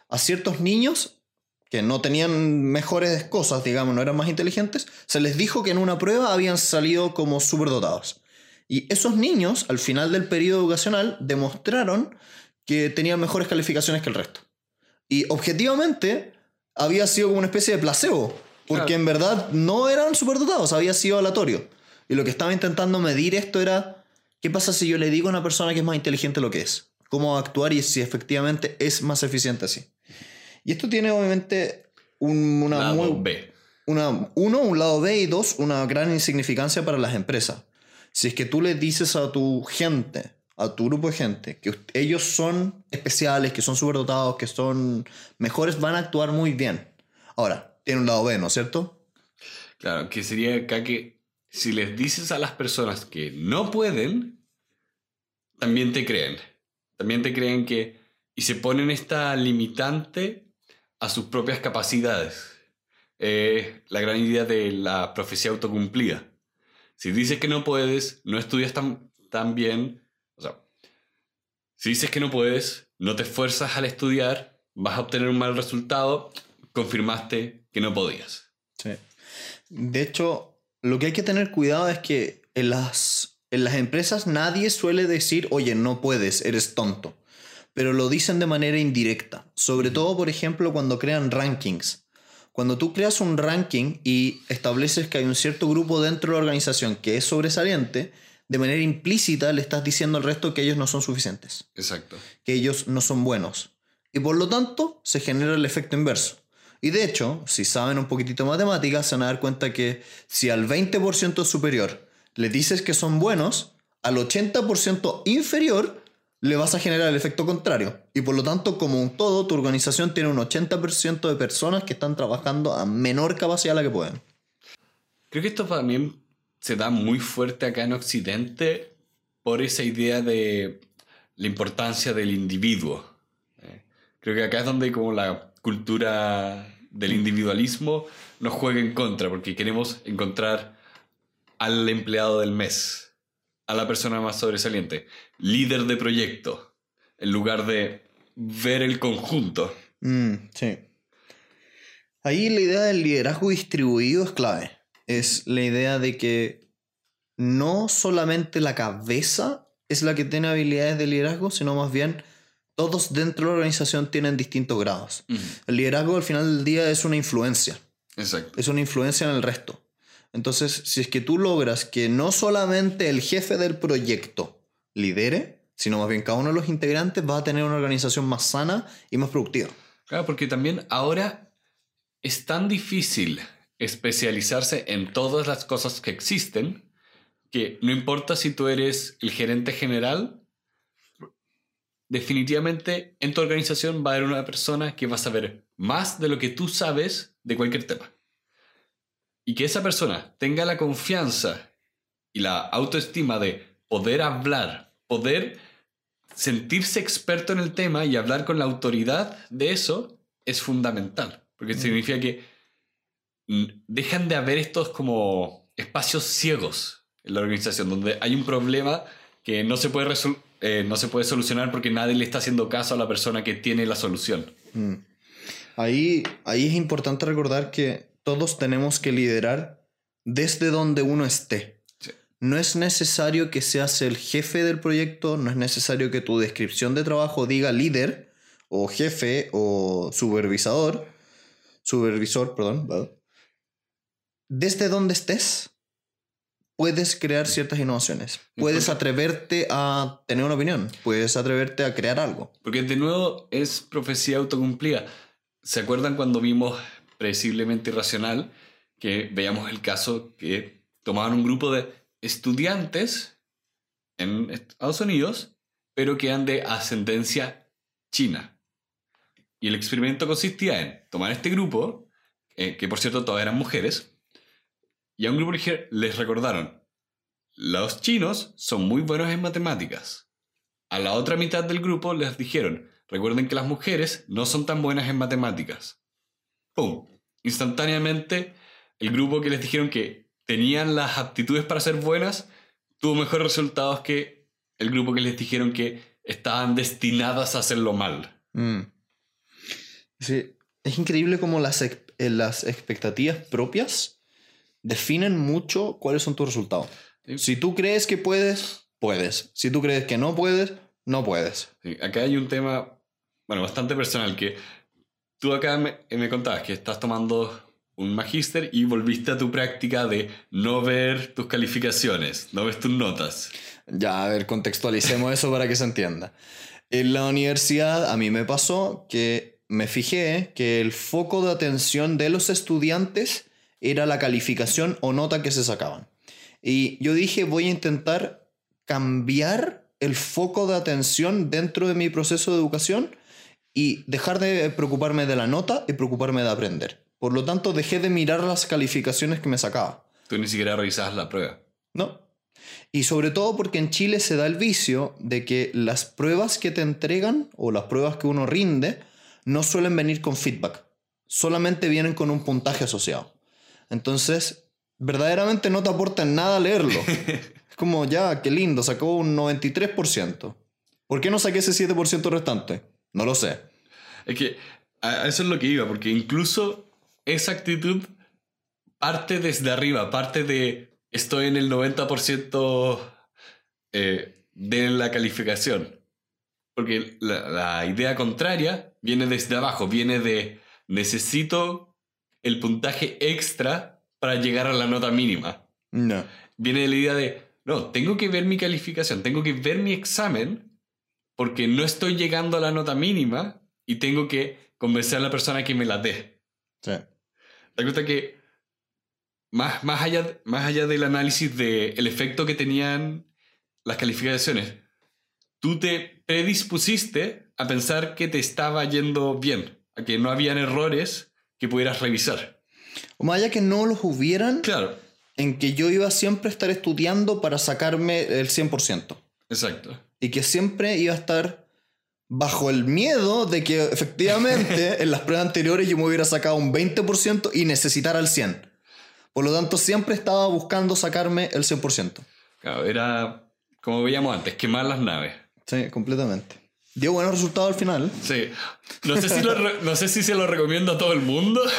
a ciertos niños que no tenían mejores cosas, digamos, no eran más inteligentes, se les dijo que en una prueba habían salido como superdotados. Y esos niños, al final del periodo educacional, demostraron que tenían mejores calificaciones que el resto. Y objetivamente había sido como una especie de placebo, porque
Claro.
en verdad no eran superdotados, había sido aleatorio. Y lo que estaba intentando medir esto era, ¿qué pasa si yo le digo a una persona que es más inteligente lo que es? ¿Cómo va a actuar y si efectivamente es más eficiente así? Y esto tiene obviamente un- una
Lado
muy,
B.
una, uno, un lado B y dos, una gran insignificancia para las empresas. Si es que tú le dices a tu gente, a tu grupo de gente, que ellos son especiales, que son superdotados, que son mejores, van a actuar muy bien. Ahora, tiene un lado B, ¿no es cierto?
Claro, que sería acá que si les dices a las personas que no pueden, también te creen. También te creen que... Y se ponen esta limitante a sus propias capacidades. Eh, la gran idea de la profecía autocumplida. Si dices que no puedes, no estudias tan, tan bien. O sea, si dices que no puedes, no te esfuerzas al estudiar, vas a obtener un mal resultado, confirmaste que no podías.
Sí. De hecho, lo que hay que tener cuidado es que en las, en las empresas nadie suele decir, oye, no puedes, eres tonto. Pero lo dicen de manera indirecta. Sobre todo, por ejemplo, cuando crean rankings. Cuando tú creas un ranking y estableces que hay un cierto grupo dentro de la organización que es sobresaliente, de manera implícita le estás diciendo al resto que ellos no son suficientes
Exacto.
que ellos no son buenos. Y por lo tanto, se genera el efecto inverso. Y de hecho, si saben un poquitito de matemáticas, se van a dar cuenta que si al 20% superior le dices que son buenos, al 80% inferior le vas a generar el efecto contrario. Y por lo tanto, como un todo, tu organización tiene un 80% de personas que están trabajando a menor capacidad a la que pueden.
Creo que esto también se da muy fuerte acá en Occidente por esa idea de la importancia del individuo. Eh, Creo que acá es donde como la cultura del individualismo nos juega en contra, porque queremos encontrar al empleado del mes, a la persona más sobresaliente, líder de proyecto, en lugar de ver el conjunto.
Mm, sí. Ahí la idea del liderazgo distribuido es clave. Es la idea de que no solamente la cabeza es la que tiene habilidades de liderazgo, sino más bien todos dentro de la organización tienen distintos grados. El liderazgo al final del día es una influencia.
Exacto.
Es una influencia en el resto. Entonces, si es que tú logras que no solamente el jefe del proyecto lidere, sino más bien cada uno de los integrantes va a tener una organización más sana y más productiva.
Claro, porque también ahora es tan difícil especializarse en todas las cosas que existen que no importa si tú eres el gerente general, definitivamente en tu organización va a haber una persona que va a saber más de lo que tú sabes de cualquier tema. Y que esa persona tenga la confianza y la autoestima de poder hablar, poder sentirse experto en el tema y hablar con la autoridad de eso es fundamental. Porque significa que dejan de haber estos como espacios ciegos en la organización, donde hay un problema que no se puede, eh, no se puede solucionar porque nadie le está haciendo caso a la persona que tiene la solución.
Mm. Ahí, ahí es importante recordar que todos tenemos que liderar desde donde uno esté. No es necesario que seas el jefe del proyecto, no es necesario que tu descripción de trabajo diga líder o jefe o supervisor, supervisor, perdón. Desde donde estés, puedes crear ciertas innovaciones. Puedes atreverte a tener una opinión, puedes atreverte a crear algo.
Porque de nuevo es profecía autocumplida. ¿Se acuerdan cuando vimos Predeciblemente Irracional? Que veíamos el caso que tomaban un grupo de estudiantes en Estados Unidos, pero que eran de ascendencia china. Y el experimento consistía en tomar este grupo, eh, que por cierto todas eran mujeres, y a un grupo les recordaron, los chinos son muy buenos en matemáticas. A la otra mitad del grupo les dijeron, recuerden que las mujeres no son tan buenas en matemáticas. ¡Pum! Instantáneamente, el grupo que les dijeron que tenían las aptitudes para ser buenas tuvo mejores resultados que el grupo que les dijeron que estaban destinadas a hacerlo mal.
Mm. Sí, es increíble cómo las, eh, las expectativas propias definen mucho cuáles son tus resultados. Si tú crees que puedes, puedes. Si tú crees que no puedes, no puedes.
acá hay un tema, bueno, bastante personal, que tú acá me, me contabas que estás tomando un magíster y volviste a tu práctica de no ver tus calificaciones, no ves tus notas.
Ya, a ver, contextualicemos eso para que se entienda. En la universidad a mí me pasó que me fijé que el foco de atención de los estudiantes era la calificación o nota que se sacaban. Y yo dije, voy a intentar cambiar el foco de atención dentro de mi proceso de educación y dejar de preocuparme de la nota y preocuparme de aprender. Por lo tanto, dejé de mirar las calificaciones que me sacaba.
Tú ni siquiera revisabas la prueba.
No. Y sobre todo porque en Chile se da el vicio de que las pruebas que te entregan o las pruebas que uno rinde no suelen venir con feedback. Solamente vienen con un puntaje asociado. Entonces, verdaderamente no te aporta nada leerlo. es como, ya, qué lindo, sacó un 93%. ¿Por qué no saqué ese 7% restante? No lo sé.
Es que a eso es lo que iba, porque incluso esa actitud parte desde arriba, parte de estoy en el 90% eh, de la calificación. Porque la, la idea contraria viene desde abajo, viene de necesito el puntaje extra para llegar a la nota mínima.
No.
Viene de la idea de, no, tengo que ver mi calificación, tengo que ver mi examen porque no estoy llegando a la nota mínima y tengo que convencer a la persona que me la dé.
Sí.
Da cuenta que más, más, allá, más allá del análisis del efecto que tenían las calificaciones, tú te predispusiste a pensar que te estaba yendo bien, a que no habían errores que pudieras revisar.
O más allá que no los hubieran,
Claro,
en que yo iba siempre a estar estudiando para sacarme el 100%.
exacto.
Y que siempre iba a estar bajo el miedo de que efectivamente en las pruebas anteriores yo me hubiera sacado un 20% y necesitara el 100%. Por lo tanto, siempre estaba buscando sacarme el 100%.
Claro, era como veíamos antes, quemar las naves.
Sí, completamente. Dio buenos resultados al final.
Sí. No sé si, lo no sé si se lo recomiendo a todo el mundo.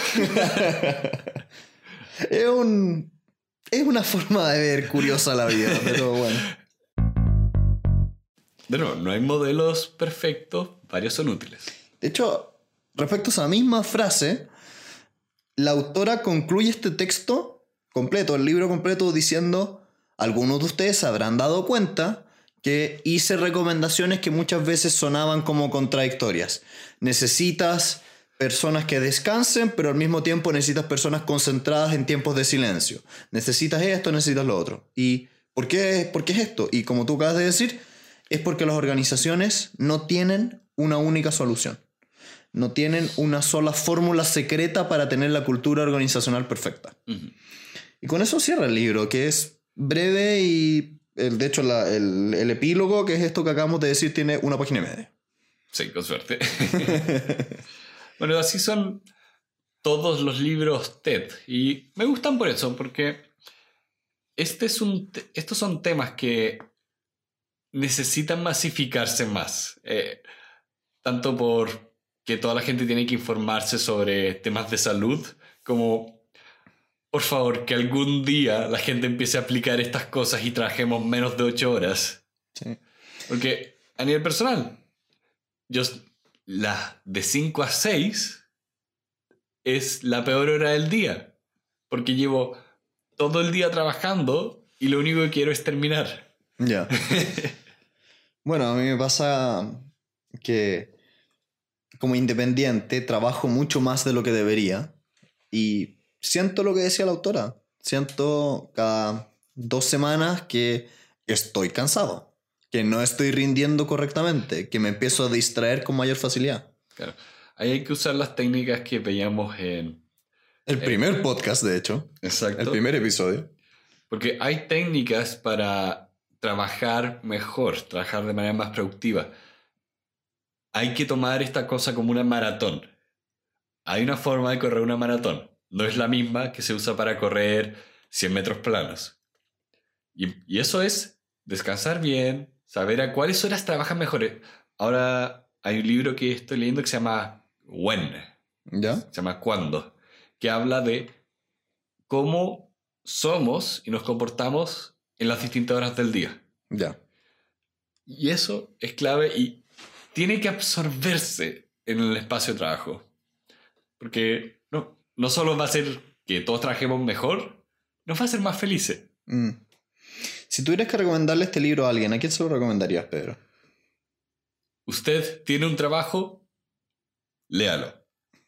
Es un. Es una forma de ver curiosa la vida, pero bueno.
De no hay modelos perfectos, varios son útiles.
De hecho, respecto a esa misma frase, la autora concluye este texto completo, el libro completo, diciendo: Algunos de ustedes habrán dado cuenta que hice recomendaciones que muchas veces sonaban como contradictorias. Necesitas personas que descansen, pero al mismo tiempo necesitas personas concentradas en tiempos de silencio. Necesitas esto, necesitas lo otro. ¿Y por qué, por qué es esto? Y como tú acabas de decir, es porque las organizaciones no tienen una única solución. No tienen una sola fórmula secreta para tener la cultura organizacional perfecta. Y con eso cierra el libro, que es breve y, el, de hecho, la- el, el epílogo, que es esto que acabamos de decir, tiene una página y media.
Sí, con suerte. bueno, así son todos los libros TED. Y me gustan por eso, porque este es un estos son temas que necesitan masificarse más. Eh, tanto por que toda la gente tiene que informarse sobre temas de salud, como, por favor, que algún día la gente empiece a aplicar estas cosas y trabajemos menos de ocho horas.
Sí.
Porque a nivel personal, yo la de 5 a 6 es la peor hora del día. Porque llevo todo el día trabajando y lo único que quiero es terminar.
Ya. bueno, a mí me pasa que como independiente trabajo mucho más de lo que debería y siento lo que decía la autora. Siento cada dos semanas que estoy cansado, que no estoy rindiendo correctamente, que me empiezo a distraer con mayor facilidad.
Claro. Ahí hay que usar las técnicas que veíamos en...
El primer podcast, de hecho,
Exacto.
el primer episodio.
Porque hay técnicas para trabajar mejor, trabajar de manera más productiva. Hay que tomar esta cosa como una maratón. Hay una forma de correr una maratón. No es la misma que se usa para correr 100 metros planos. Y, y eso es descansar bien, saber a cuáles horas trabajas mejor. Ahora hay un libro que estoy leyendo que se llama When,
¿Ya?
se llama Cuándo, que habla de cómo somos y nos comportamos en las distintas horas del día.
Ya.
Y eso es clave y tiene que absorberse en el espacio de trabajo. Porque no, no solo va a ser que todos trabajemos mejor, nos va a hacer más felices.
Mm. Si tuvieras que recomendarle este libro a alguien, ¿a quién se lo recomendarías, Pedro?
Usted tiene un trabajo, léalo.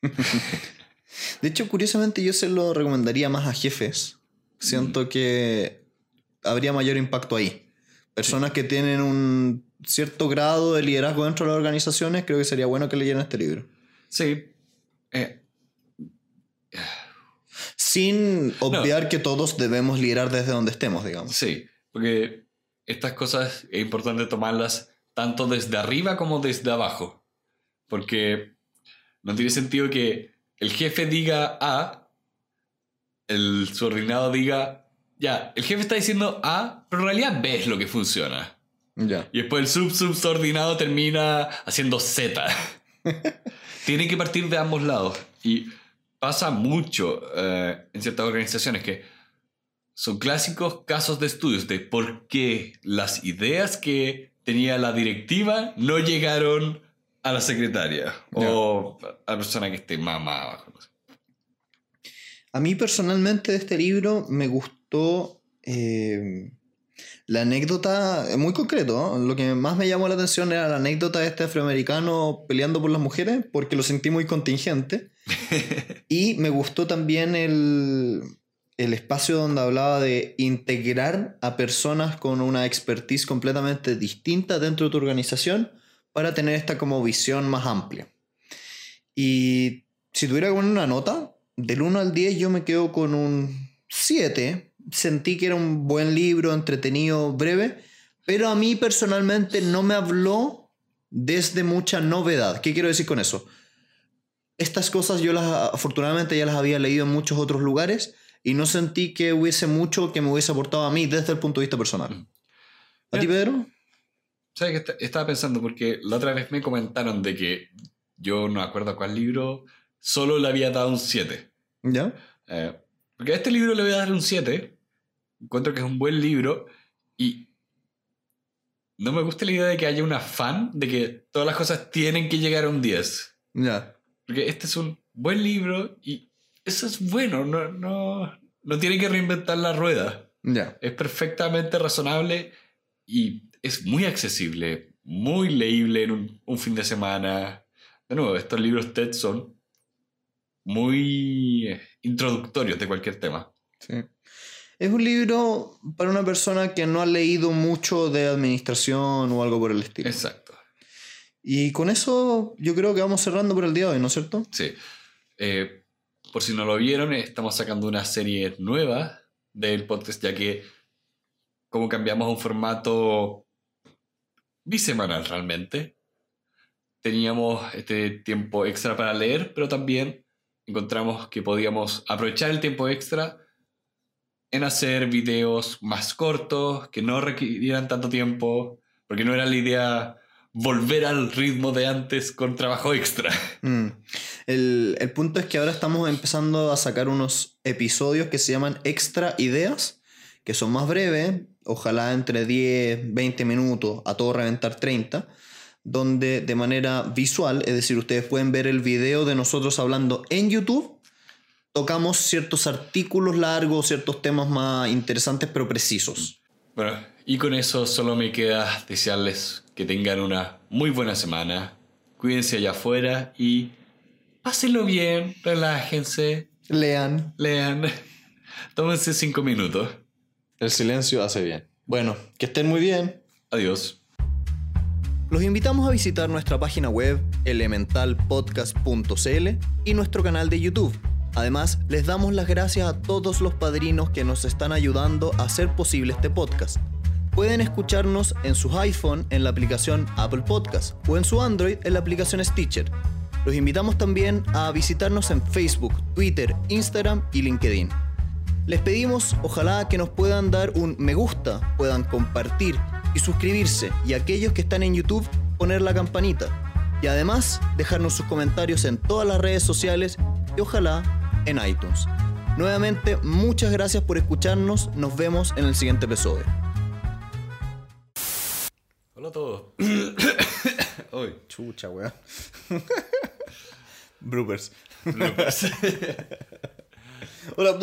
De hecho, curiosamente, yo se lo recomendaría más a jefes. Siento que habría mayor impacto ahí. Personas que tienen un cierto grado de liderazgo dentro de las organizaciones, creo que sería bueno que leyeran este libro.
Sí. Eh,
Sin obviar que todos debemos liderar desde donde estemos, digamos.
sí, porque estas cosas es importante tomarlas tanto desde arriba como desde abajo. Porque no tiene sentido que el jefe diga A, el subordinado diga, ya, el jefe está diciendo A, pero en realidad B es lo que funciona.
Ya.
Y después el sub subordinado termina haciendo Z. Tiene que partir de ambos lados. Y pasa mucho eh, en ciertas organizaciones que son clásicos casos de estudios de por qué las ideas que tenía la directiva no llegaron a la secretaria o a la persona que esté más, más abajo.
A mí personalmente de este libro me gustó eh, la anécdota, eh, muy concreto, ¿no? lo que más me llamó la atención era la anécdota de este afroamericano peleando por las mujeres, porque lo sentí muy contingente. y me gustó también el, el espacio donde hablaba de integrar a personas con una expertise completamente distinta dentro de tu organización para tener esta como visión más amplia. Y si tuviera que poner una nota, del 1 al 10 yo me quedo con un 7. Sentí que era un buen libro, entretenido, breve, pero a mí personalmente no me habló desde mucha novedad. ¿Qué quiero decir con eso? Estas cosas yo las afortunadamente ya las había leído en muchos otros lugares y no sentí que hubiese mucho que me hubiese aportado a mí desde el punto de vista personal. ¿A ti, Pedro?
¿Sabes qué est- estaba pensando? Porque la otra vez me comentaron de que yo no me acuerdo cuál libro solo le había dado un 7.
¿Ya?
Eh, porque a este libro le voy a dar un 7. Encuentro que es un buen libro y no me gusta la idea de que haya un afán de que todas las cosas tienen que llegar a un 10.
Ya.
Porque este es un buen libro y eso es bueno, no, no, no tiene que reinventar la rueda.
Ya.
Es perfectamente razonable y es muy accesible, muy leíble en un, un fin de semana. De nuevo, estos libros TED son muy eh, introductorios de cualquier tema.
Sí. Es un libro para una persona que no ha leído mucho de administración o algo por el estilo.
Exacto.
Y con eso yo creo que vamos cerrando por el día de hoy, ¿no es cierto?
Sí. Eh, por si no lo vieron, estamos sacando una serie nueva del podcast, ya que como cambiamos a un formato bisemanal realmente, teníamos este tiempo extra para leer, pero también encontramos que podíamos aprovechar el tiempo extra en hacer videos más cortos, que no requirieran tanto tiempo, porque no era la idea volver al ritmo de antes con trabajo extra.
Mm. El, el punto es que ahora estamos empezando a sacar unos episodios que se llaman extra ideas, que son más breves, ojalá entre 10, 20 minutos, a todo reventar 30, donde de manera visual, es decir, ustedes pueden ver el video de nosotros hablando en YouTube, tocamos ciertos artículos largos, ciertos temas más interesantes pero precisos.
Bueno, y con eso solo me queda desearles que tengan una muy buena semana. Cuídense allá afuera y pásenlo bien, relájense,
Lean.
lean, tómense cinco minutos.
El silencio hace bien. Bueno, que estén muy bien.
Adiós.
Los invitamos a visitar nuestra página web elementalpodcast.cl y nuestro canal de YouTube. Además, les damos las gracias a todos los padrinos que nos están ayudando a hacer posible este podcast. Pueden escucharnos en sus iPhone en la aplicación Apple Podcast o en su Android en la aplicación Stitcher. Los invitamos también a visitarnos en Facebook, Twitter, Instagram y LinkedIn. Les pedimos ojalá que nos puedan dar un me gusta, puedan compartir y suscribirse y aquellos que están en YouTube poner la campanita. Y además dejarnos sus comentarios en todas las redes sociales y ojalá en iTunes. Nuevamente, muchas gracias por escucharnos. Nos vemos en el siguiente episodio.
Hola a todos. Hoy.
Chucha, weón.
Bloopers.
Hola.